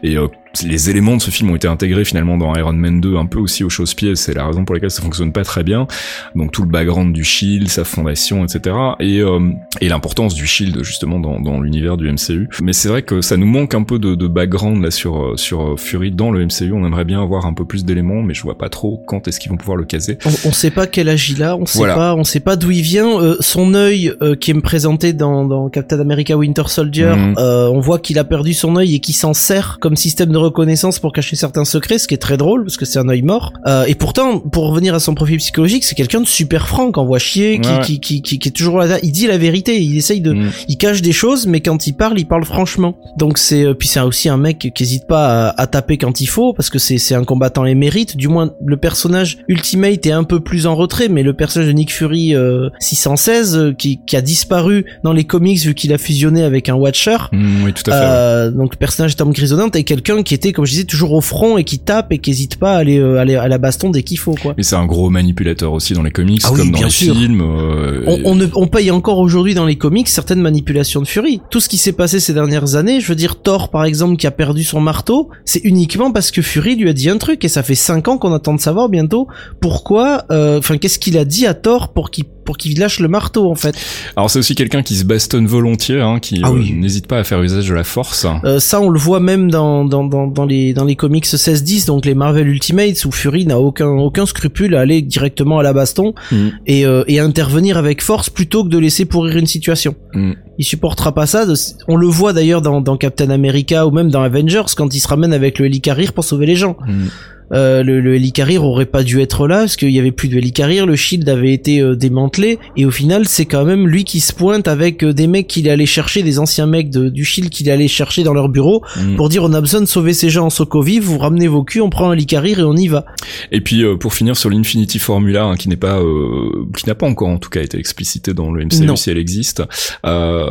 S1: Et euh, les éléments de ce film ont été intégrés finalement dans Iron Man 2 un peu aussi au chausse-pied, c'est la raison pour laquelle ça fonctionne pas très bien. Donc tout le background du Shield, sa fondation, etc. Et, euh, et l'importance du Shield justement dans, dans l'univers du MCU. Mais c'est vrai que ça nous manque un peu de, de background là sur euh, sur euh, Fury dans le MCU. On aimerait bien avoir un peu plus d'éléments, mais je vois pas trop quand est-ce qu'ils vont pouvoir le caser.
S2: On, on sait pas quel âge il a, on sait
S1: Voilà.
S2: pas, on sait pas d'où il vient. Euh, son œil euh, qui est présenté dans, dans Captain America Winter Soldier,
S1: Mhm.
S2: euh, on voit qu'il a perdu son œil et qu'il s'en sert comme système de reconnaissance pour cacher certains secrets, ce qui est très drôle parce que c'est un œil mort. Euh, et pourtant, pour revenir à son profil psychologique, c'est quelqu'un de super franc, qu'on voit chier, qui,
S1: Ouais,
S2: qui, qui, qui, qui est toujours là. Il dit la vérité, il essaye de,
S1: Mm.
S2: il cache des choses, mais quand il parle, il parle franchement. Donc c'est, euh, puis c'est aussi un mec qui hésite pas à, à taper quand il faut, parce que c'est, c'est un combattant émérite. Du moins, le personnage Ultimate est un peu plus en retrait, mais le personnage de Nick Fury euh, 616, euh, qui, qui a disparu dans les comics vu qu'il a fusionné avec un Watcher.
S1: Mm, oui, tout à fait. ouais.
S2: Euh, donc le personnage Tom Grisonnant est quelqu'un qui était, comme je disais, toujours au front et qui tape et qui hésite pas à aller, euh, aller à la baston dès qu'il faut, quoi.
S1: Mais c'est un gros manipulateur aussi dans les comics,
S2: Ah oui,
S1: comme dans les
S2: sûr.
S1: films. euh,
S2: On,
S1: et-
S2: on, ne- on paye encore aujourd'hui dans les comics certaines manipulations de Fury. Tout ce qui s'est passé ces dernières années, je veux dire Thor par exemple qui a perdu son marteau, c'est uniquement parce que Fury lui a dit un truc et ça fait cinq ans qu'on attend de savoir bientôt pourquoi, euh, enfin qu'est-ce qu'il a dit à Thor pour qu'il pour qu'il lâche le marteau en fait.
S1: Alors c'est aussi quelqu'un qui se bastonne volontiers, hein, qui
S2: Ah
S1: euh, n'hésite pas à faire usage de la force.
S2: Euh, ça on le voit même dans dans dans, dans les dans les comics 16-10 donc les Marvel Ultimates où Fury n'a aucun aucun scrupule à aller directement à la baston
S1: Mm.
S2: et euh, et intervenir avec force plutôt que de laisser pourrir une situation.
S1: Mm.
S2: Il supportera pas ça. On le voit d'ailleurs dans, dans Captain America ou même dans Avengers quand il se ramène avec le Helicarrier pour sauver les gens.
S1: Mm.
S2: Euh, le, le Helicarrier aurait pas dû être là parce qu'il y avait plus de Helicarrier, le Shield avait été euh, démantelé et au final c'est quand même lui qui se pointe avec euh, des mecs qu'il est allé chercher, des anciens mecs de- du Shield qu'il est allé chercher dans leur bureau
S1: Mm.
S2: pour dire on a besoin de sauver ces gens en Sokovie, vous ramenez vos culs, on prend un Helicarrier et on y va.
S1: Et puis euh, pour finir sur l'Infinity Formula, hein, qui n'est pas, euh, qui n'a pas encore en tout cas été explicité dans le MCU
S2: Non.
S1: si elle existe, euh,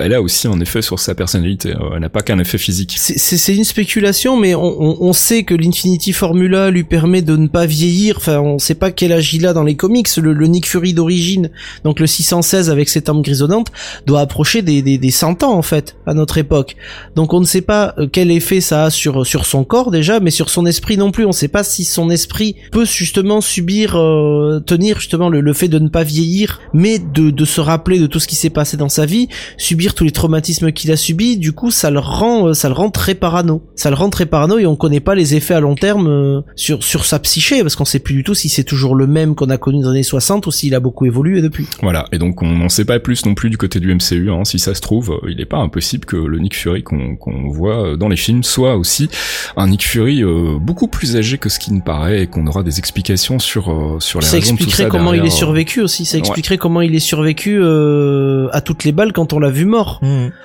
S1: elle a aussi un effet sur sa personnalité. Euh, Elle n'a pas qu'un effet physique.
S2: C'est- une spéculation, mais on, on, on sait que l'Infinity Formula lui permet de ne pas vieillir. Enfin, on sait pas quel âge il dans les comics. Le, le Nick Fury d'origine, donc le 616 avec ses tempes grisonnantes, doit approcher des, des, des 100 ans en fait à notre époque. Donc on ne sait pas euh, quel effet ça a sur sur son corps déjà, mais sur son esprit non plus. On ne sait pas si son esprit peut justement subir, euh, tenir justement le, le fait de ne pas vieillir, mais de, de se rappeler de tout ce qui s'est passé dans sa vie, subir tous les traumatismes qu'il a subis. Du coup, ça le rend, euh, ça le rend très parano. Ça le rend très parano et on connaît pas les effets à long terme euh, sur sur sa psyché parce qu'on sait plus du tout si c'est toujours le même qu'on a connu dans les années 60 ou s'il a beaucoup évolué depuis.
S1: Voilà. Et donc on n'en sait pas plus non plus du côté du MCU. Hein. Si ça se trouve, euh, il n'est pas impossible que le Nick Fury qu'on qu'on voit dans les films soit aussi un Nick Fury euh, beaucoup plus âgé que ce qui ne paraît et qu'on aura des explications sur euh, sur les
S2: Ça
S1: raisons de tout
S2: expliquerait
S1: ça
S2: comment il est
S1: derrière.
S2: survécu aussi. Ça
S1: Ouais.
S2: expliquerait comment il est survécu euh, à toutes les balles quand on l'a vu mort.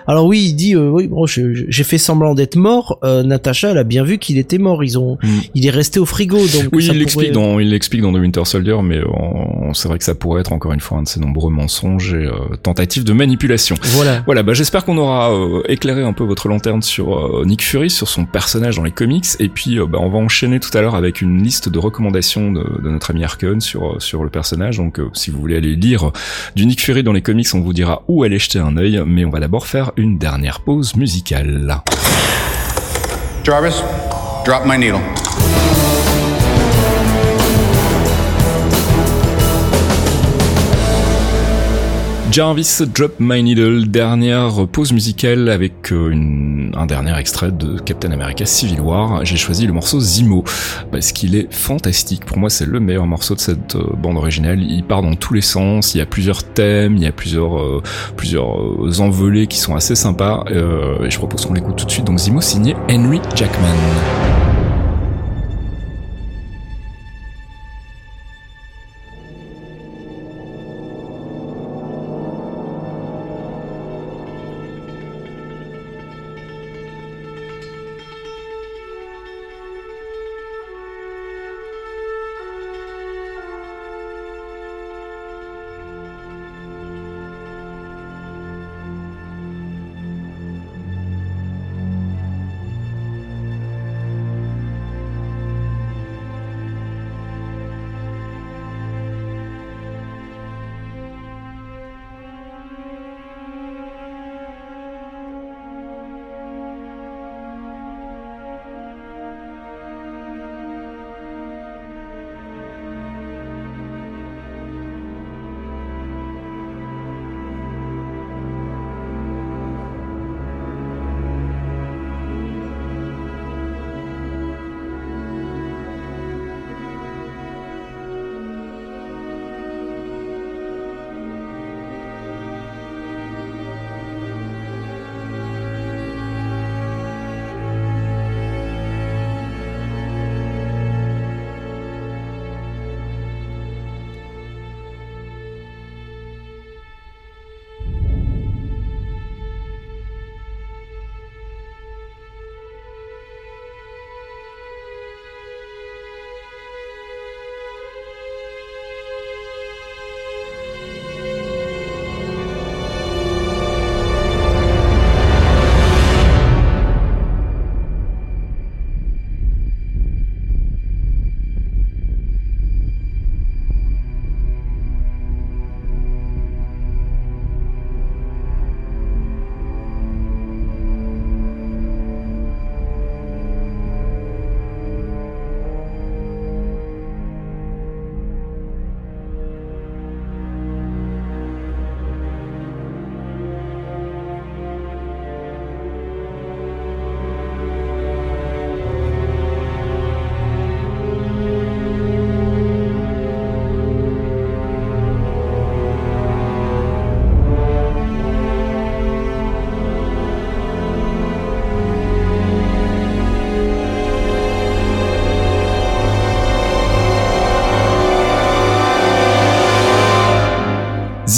S2: Alors oui, il dit euh, oui, bon, j'ai fait semblant d'être mort. Euh, Natacha, elle a bien vu qu'il était mort. Ils ont,
S1: Mm.
S2: il est resté au frigo. Donc
S1: Oui,
S2: ça
S1: il l'explique
S2: pourrait-
S1: dans, il l'explique dans The Winter Soldier, mais on- c'est vrai que ça pourrait être encore une fois un de ces nombreux mensonges et euh, tentatives de manipulation.
S2: Voilà.
S1: Voilà, bah j'espère qu'on aura euh, éclairé un peu votre lanterne sur euh, Nick Fury, sur son personnage dans les comics, et puis euh, bah, on va enchaîner tout à l'heure avec une liste de recommandations de, de notre ami Arkon sur sur le personnage. Donc euh, si vous voulez aller lire du Nick Fury dans les comics, on vous dira où aller jeter un œil, mais on va d'abord faire une dernière pause musicale.
S5: Jarvis, drop my needle.
S1: Jarvis Drop My Needle, dernière pause musicale avec euh, un dernier extrait de Captain America Civil War. J'ai choisi le morceau Zimo parce qu'il est fantastique. Pour moi, c'est le meilleur morceau de cette euh, bande originale. Il part dans tous les sens. Il y a plusieurs thèmes, il y a plusieurs euh, plusieurs envolées qui sont assez sympas. Je propose qu'on l'écoute tout de suite. Donc Zimo signé Henry Jackman.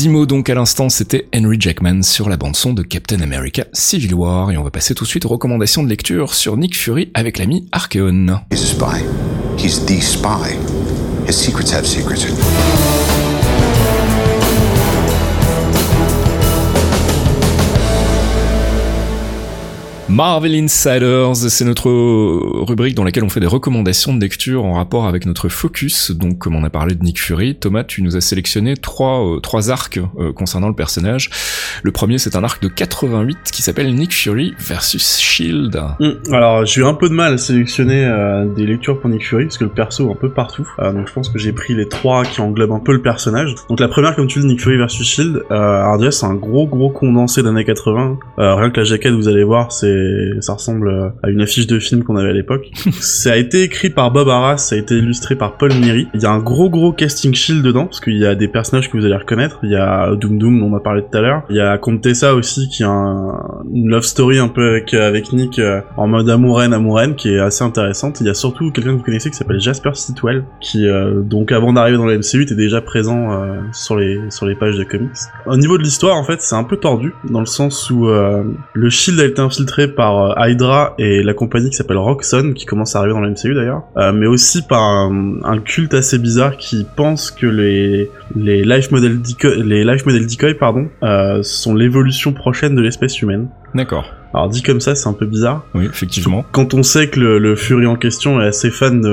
S1: Dix donc à l'instant, c'était Henry Jackman sur la bande son de Captain America Civil War et on va passer tout de suite aux recommandations de lecture sur Nick Fury avec l'ami Archeon.
S8: He's a spy. He's the spy. His secrets have secrets.
S1: Marvel Insiders, c'est notre rubrique dans laquelle on fait des recommandations de lecture en rapport avec notre focus. Donc, comme on a parlé de Nick Fury, Thomas, tu nous as sélectionné trois, euh, trois arcs euh, concernant le personnage. Le premier, c'est un arc de 88 qui s'appelle Nick Fury versus Shield.
S3: Mm. Alors, j'ai eu un peu de mal à sélectionner euh, des lectures pour Nick Fury parce que le perso est un peu partout. Donc, je pense que j'ai pris les trois qui englobent un peu le personnage. Donc, la première, comme tu dis, Nick Fury versus Shield. Alors déjà, c'est un gros gros condensé d'années 80. Euh, rien que la jaquette, vous allez voir, c'est ça ressemble à une affiche de film qu'on avait à l'époque. ça a été écrit par Bob Arras, ça a été illustré par Paul Neary. Il y a un gros gros casting Shield dedans parce qu'il y a des personnages que vous allez reconnaître. Il y a Doom Doom dont on a parlé tout à l'heure. Il y a Contessa aussi qui a un, une love story un peu avec avec Nick euh, en mode amouraine amouraine qui est assez intéressante. Il y a surtout quelqu'un que vous connaissez qui s'appelle Jasper Sitwell qui euh, donc avant d'arriver dans la MCU était déjà présent euh, sur les sur les pages de comics. Au niveau de l'histoire en fait c'est un peu tordu dans le sens où euh, le Shield a été infiltré par euh, Hydra et la compagnie qui s'appelle Roxxon qui commence à arriver dans la MCU d'ailleurs, euh, mais aussi par un, culte assez bizarre qui pense que les les life model decoy, euh, sont l'évolution prochaine de l'espèce humaine.
S1: D'accord.
S3: Alors dit comme ça, c'est un peu bizarre.
S1: Oui, effectivement.
S3: Quand on sait que le, le Fury en question est assez fan de,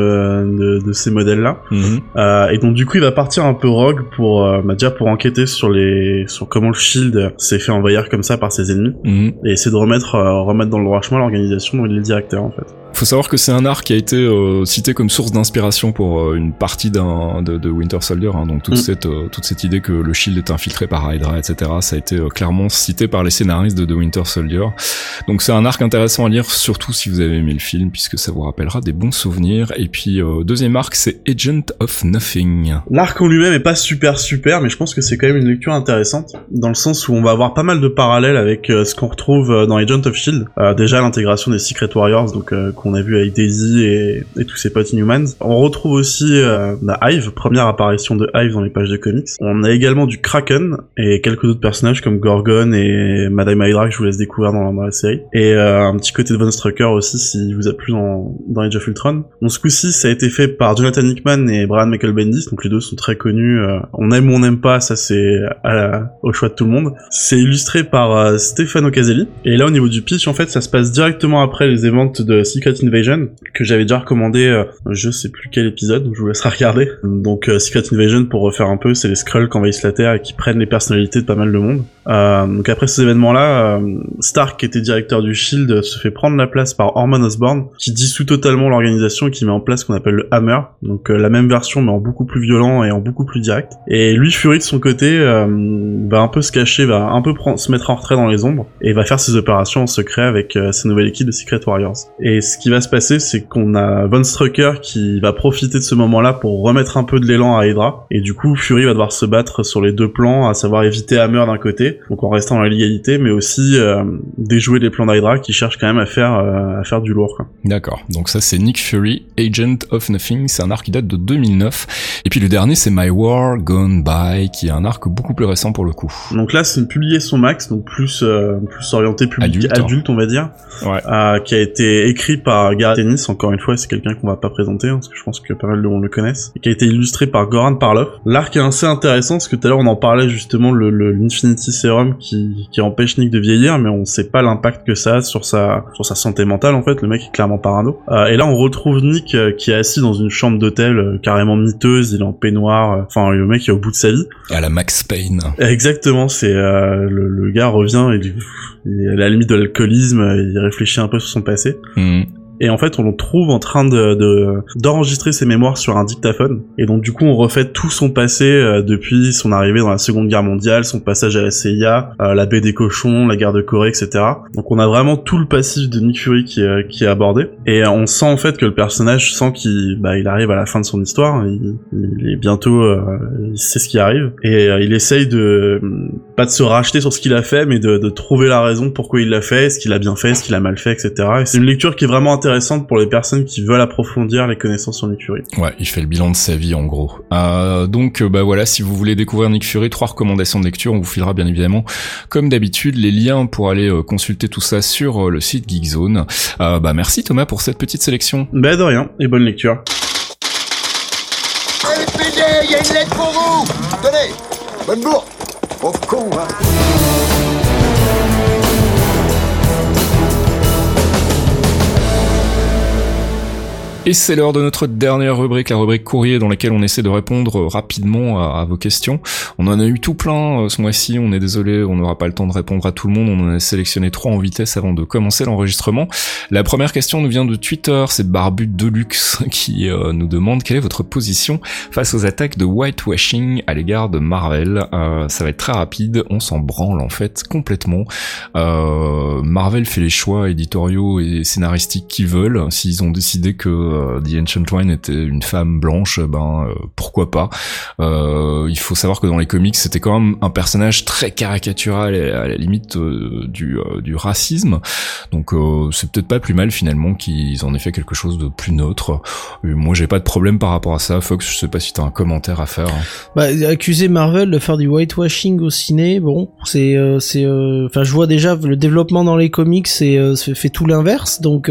S3: de, de ces modèles-là,
S1: Mhm.
S3: euh, et donc du coup il va partir un peu rogue pour euh, bah, déjà pour enquêter sur les sur comment le Shield s'est fait envahir comme ça par ses ennemis
S1: Mhm.
S3: et essayer de remettre euh, remettre dans le droit chemin l'organisation dont il est directeur en fait.
S1: Faut savoir que c'est un arc qui a été euh, cité comme source d'inspiration pour euh, une partie d'un de, de Winter Soldier. hein. donc toute
S3: Mm.
S1: cette euh, toute cette idée que le Shield est infiltré par Hydra, etc. Ça a été clairement cité par les scénaristes de, de Winter Soldier. Donc c'est un arc intéressant à lire, surtout si vous avez aimé le film, puisque ça vous rappellera des bons souvenirs. Et puis deuxième arc, c'est Agent of Nothing.
S3: L'arc en lui-même est pas super super, mais je pense que c'est quand même une lecture intéressante dans le sens où on va avoir pas mal de parallèles avec ce qu'on retrouve dans Agent of Shield. Déjà l'intégration des Secret Warriors, donc euh, qu'on a vu avec Daisy et, tous ses potes. On retrouve aussi euh, la Hive, première apparition de Hive dans les pages de comics. On a également du Kraken et quelques autres personnages comme Gorgon et Madame Hydra que je vous laisse découvrir dans, dans la série. Et euh, un petit côté de Von Strucker aussi si vous a plu dans, dans Age of Ultron. Donc ce coup-ci, ça a été fait par Jonathan Hickman et Brian Michael Bendis, donc les deux sont très connus. euh, on aime ou on n'aime pas, ça c'est la- au choix de tout le monde. C'est illustré par Stefano Caselli. Et là, au niveau du pitch, en fait, ça se passe directement après les événements de Secret Invasion, que j'avais déjà recommandé, euh, je sais plus quel épisode, je vous laisserai regarder. Donc euh, Secret Invasion, pour refaire un peu, c'est les Skrulls qui envahissent la Terre et qui prennent les personnalités de pas mal de monde. Euh, donc après ces événements-là, euh, Stark, qui était directeur du Shield, se fait prendre la place par Orman Osborn, qui dissout totalement l'organisation et qui met en place ce qu'on appelle le Hammer, donc euh, la même version mais en beaucoup plus violent et en beaucoup plus direct. Et lui, Fury de son côté, euh, va un peu se cacher, va un peu se mettre en retrait dans les ombres et va faire ses opérations en secret avec sa nouvelle équipe de Secret Warriors. Et ce qui va se passer, c'est qu'on a Von Strucker qui va profiter de ce moment-là pour remettre un peu de l'élan à Hydra. Et du coup, Fury va devoir se battre sur les deux plans, à savoir éviter Hammer d'un côté, donc en restant dans la légalité, mais aussi euh, déjouer les plans d'Hydra qui cherchent quand même à faire euh, à faire du lourd.
S1: D'accord. Donc ça c'est Nick Fury, Agent of Nothing. C'est un arc qui date de 2009. Et puis le dernier c'est My War Gone By, qui est un arc beaucoup plus récent pour le coup.
S3: Donc là, c'est une publication max, donc plus euh, plus orienté public
S1: Adulte,
S3: adulte,
S1: hein.
S3: on va dire,
S1: Ouais.
S3: euh, qui a été écrit par Gareth Ennis. Encore une fois, c'est quelqu'un qu'on va pas présenter hein, parce que je pense que pas mal de monde le connaissent, et qui a été illustré par Goran Parlov. L'arc est assez intéressant parce que tout à l'heure on en parlait justement le, le l'Infinity Serum qui qui empêche Nick de vieillir, mais on sait pas l'impact que ça a sur sa sur sa santé mentale en fait. Le mec est clairement parano. Euh, et là, on retrouve Nick euh, qui est assis dans une chambre d'hôtel euh, carrément miteuse. Il est en peignoir. Enfin, le mec est au bout de sa vie.
S1: À la Max Payne.
S3: Exactement, c'est le, le gars revient, il, il est à la limite de l'alcoolisme, il réfléchit un peu sur son passé.
S1: Mhm.
S3: Et en fait, on le trouve en train de de- d'enregistrer ses mémoires sur un dictaphone. Et donc, du coup, on refait tout son passé euh, depuis son arrivée dans la Seconde Guerre mondiale, son passage à la CIA, euh, la baie des cochons, la guerre de Corée, etc. Donc, on a vraiment tout le passif de Nick Fury qui, est- qui est abordé. Et euh, on sent en fait que le personnage sent qu'il bah, il arrive à la fin de son histoire. Il, il est bientôt, euh, il sait ce qui arrive. Et euh, il essaye de pas de se racheter sur ce qu'il a fait, mais de, de trouver la raison pourquoi il l'a fait, ce qu'il a bien fait, ce qu'il a mal fait, etc. Et c'est une lecture qui est vraiment intéressante pour les personnes qui veulent approfondir les connaissances sur Nick Fury.
S1: Ouais, il fait le bilan de sa vie en gros. Euh, donc euh, bah voilà, si vous voulez découvrir Nick Fury, trois recommandations de lecture, on vous filera bien évidemment, comme d'habitude, les liens pour aller euh, consulter tout ça sur euh, le site Geekzone. Euh, bah merci Thomas pour cette petite sélection.
S3: Bah de rien, et bonne lecture.
S9: Allez, PD, il y a une lettre pour vous Tenez, bonne bourre Pauvre con, hein
S1: Et c'est l'heure de notre dernière rubrique, la rubrique courrier, dans laquelle on essaie de répondre rapidement à, vos questions. On en a eu tout plein euh, ce mois-ci, on est désolé, on n'aura pas le temps de répondre à tout le monde, on en a sélectionné trois en vitesse avant de commencer l'enregistrement. La première question nous vient de Twitter, c'est Barbu Deluxe qui euh, nous demande quelle est votre position face aux attaques de whitewashing à l'égard de Marvel. Euh, ça va être très rapide, on s'en branle en fait complètement. Euh, Marvel fait les choix éditoriaux et scénaristiques qu'ils veulent. S'ils ont décidé que euh, The Ancient One était une femme blanche, ben euh, pourquoi pas. Euh, il faut savoir que dans les comics, c'était quand même un personnage très caricatural et à la limite du, du racisme. Donc c'est peut-être pas plus mal finalement qu'ils en aient fait quelque chose de plus neutre. Moi j'ai pas de problème par rapport à ça. Fox, je sais pas si t'as un commentaire à faire. hein.
S2: Bah, accuser Marvel de faire du whitewashing au ciné, bon, c'est, enfin, je vois déjà le développement dans les comics, c'est, fait tout l'inverse. Donc,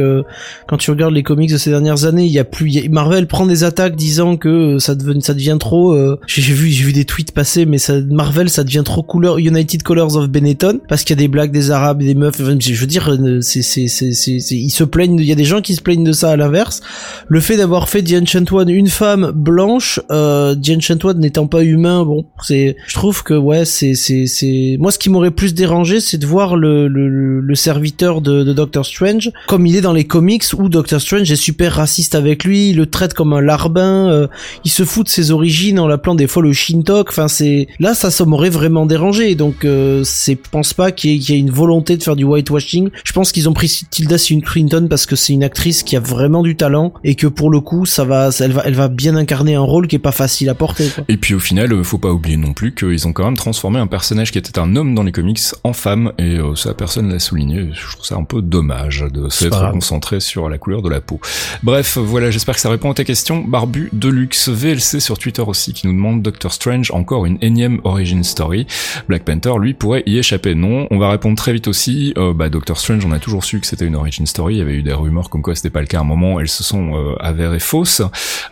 S2: quand tu regardes les comics de ces dernières années, il y a plus, y a- Marvel prend des attaques disant que euh, ça devient, ça devient trop. euh, j'ai vu, j'ai vu des tweets passer, mais ça, Marvel, ça devient trop couleur United Colors of Benetton parce qu'il y a des blagues des Arabes, des meufs. Je veux dire, euh, c'est, c'est, c'est, c'est, ils se plaignent. Il y a des gens qui se plaignent de ça à l'inverse. Le fait d'avoir fait The Ancient One une femme blanche, euh, The Ancient One n'étant pas humain, bon, c'est, je trouve que ouais, c'est, c'est, c'est, moi ce qui m'aurait plus dérangé, c'est de voir le, le- le serviteur de, de Doctor Strange comme il est dans les comics où Doctor Strange est super raciste avec lui, il le traite comme un larbin, euh, il se fout de ses origines en l'appelant des fois le Shintok. Enfin, c'est là, ça, ça m'aurait vraiment dérangé. Donc, euh, c'est, pense pas qu'il y, ait- qu'il y ait une volonté de faire du whitewashing. Je pense qu'ils ont pris Tilda Swinton parce que c'est une actrice qui a vraiment du talent et que pour le coup, ça va, elle va, elle va bien incarner un rôle qui est pas facile à porter. Quoi.
S1: Et puis au final, euh, faut pas oublier non plus qu'ils ont quand même transformé un personnage qui était un homme dans les comics en femme, et euh, ça personne l'a souligné. Je trouve ça un peu dommage de s'être concentré sur la couleur de la peau. Bref, voilà, j'espère que ça répond à ta question. Barbu Deluxe VLC sur Twitter aussi qui nous demande Doctor Strange encore une énième origin story. Black Panther lui pourrait y échapper. Non, on va répondre très vite aussi. Euh, bah Doctor Strange, on a toujours su que c'était une origin story. Il y avait eu des rumeurs comme quoi c'était pas le cas à un moment. Elles se sont euh, avérées fausses.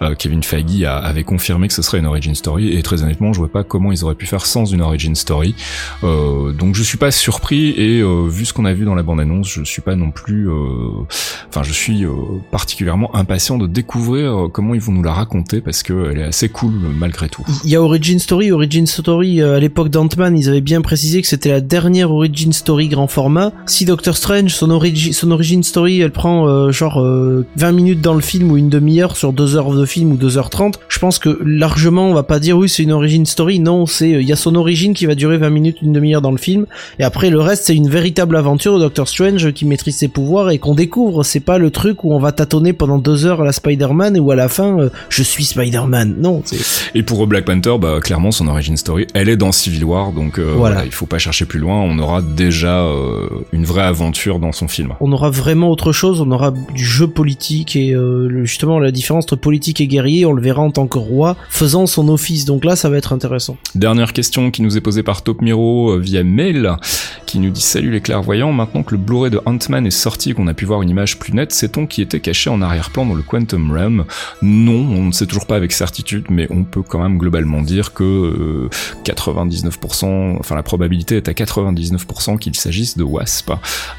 S1: Euh, Kevin Feige avait confirmé que ce serait une origin story et très honnêtement, je vois pas comment ils auraient pu faire sans une origin story. Euh, donc je suis pas surpris et euh, vu ce qu'on a vu dans la bande annonce, je suis pas non plus. Enfin, je suis particulièrement impatient de découvrir euh, comment ils vont nous la raconter parce que elle est assez cool malgré tout.
S2: Il y a Origin Story, Origin Story euh, à l'époque d'Ant-Man, ils avaient bien précisé que c'était la dernière Origin Story grand format. Si Doctor Strange, son, origi son Origin Story, elle prend euh, genre euh, 20 minutes dans le film ou une demi-heure sur 2 heures de film ou 2h30, je pense que largement on va pas dire oui c'est une Origin Story, non c'est il y a son origine qui va durer 20 minutes, une demi-heure dans le film, et après le reste c'est une véritable aventure de Doctor Strange qui maîtrise ses pouvoirs et qu'on découvre, c'est pas le truc où on va tâtonner pendant 2 heures à la Spider-Man où à la fin euh, je suis Spider-Man, non.
S1: Et pour Black Panther, bah clairement son origin story, elle est dans Civil War, donc euh,
S2: Voilà.
S1: voilà. il faut pas chercher plus loin. On aura déjà euh, une vraie aventure dans son film.
S2: on aura vraiment autre chose, on aura du jeu politique et euh, justement la différence entre politique et guerrier, on le verra en tant que roi faisant son office. Donc là, ça va être intéressant.
S1: Dernière question qui nous est posée par Top Miro via mail, qui nous dit salut les clairvoyants. Maintenant que le Blu-ray de Ant-Man est sorti, qu'on a pu voir une image plus nette, sait-on qui était caché en arrière-plan dans le Quantum Realm Non, on ne sait toujours pas avec certitude, mais on peut quand même globalement dire que euh, 99%, enfin la probabilité est à 99% qu'il s'agisse de Wasp,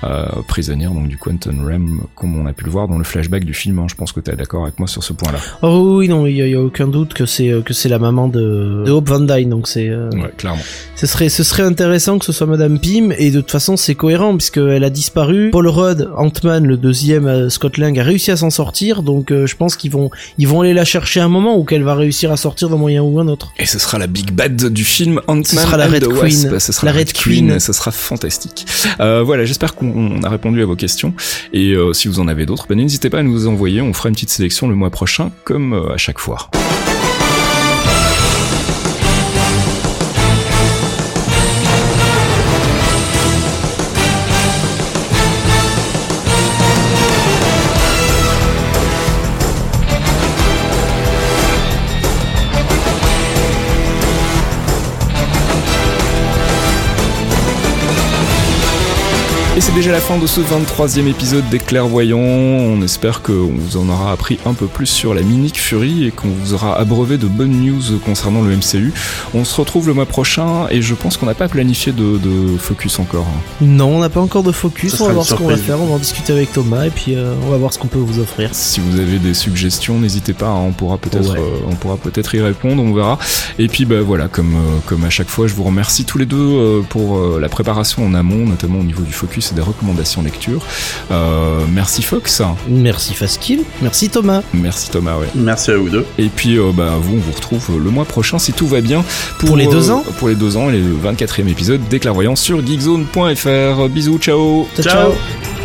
S1: euh, prisonnière donc du Quantum Realm, comme on a pu le voir dans le flashback du film. hein. Je pense que tu es d'accord avec moi sur ce point-là.
S2: Oh oui, non, il y, a- aucun doute que c'est euh, que c'est la maman de, de Hope Van Dyne. Donc c'est euh,
S1: Ouais, clairement.
S2: ce serait ce serait intéressant que ce soit Madame Pym et de toute façon c'est cohérent puisque elle a disparu. Paul Rudd, Ant-Man, le deuxième euh, Scott Lang a réussi à s'en sortir. Donc euh, je pense qu'ils vont ils vont aller la chercher à un moment ou qu'elle va réussir à sortir d'un moyen ou un autre.
S1: Et ce sera la big bad du film Ant-Man
S2: Ce sera la Red Queen.
S1: Wasp. Ce sera
S2: La Red
S1: Queen.
S2: Queen.
S1: Ce sera fantastique. Euh, voilà, j'espère qu'on a répondu à vos questions. Et euh, si vous en avez d'autres, ben, n'hésitez pas à nous envoyer. On fera une petite sélection le mois prochain, comme à chaque fois. Et c'est déjà la fin de ce 23e épisode des Clairvoyants. On espère qu'on vous en aura appris un peu plus sur la Minic Fury et qu'on vous aura abreuvé de bonnes news concernant le MCU. On se retrouve le mois prochain et je pense qu'on n'a pas planifié de, de focus encore. hein.
S2: Non, on n'a pas encore de focus.
S3: Ça
S2: On va voir ce qu'on va faire. On va en discuter avec Thomas et puis euh, on va voir ce qu'on peut vous offrir.
S1: Si vous avez des suggestions, n'hésitez pas, hein, on pourra peut-être
S2: Ouais.
S1: euh, on pourra peut-être y répondre, on verra. Et puis bah voilà, comme euh, comme à chaque fois, je vous remercie tous les deux euh, pour euh, la préparation en amont, notamment au niveau du focus des recommandations lecture. Euh, merci Fox,
S2: Merci Faskill. Merci Thomas.
S1: merci Thomas, ouais.
S3: Merci à vous deux.
S1: Et puis euh, bah vous, on vous retrouve euh, le mois prochain si tout va bien
S2: Pour les deux ans
S1: Pour les deux ans et le 24e épisode des Clairvoyants sur geekzone.fr. Bisous, ciao.
S2: Ciao.
S3: Ciao.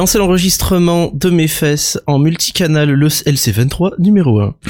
S2: Lancer l'enregistrement de mes fesses en multicanal le LC23 numéro 1.
S4: Les clairvoyants.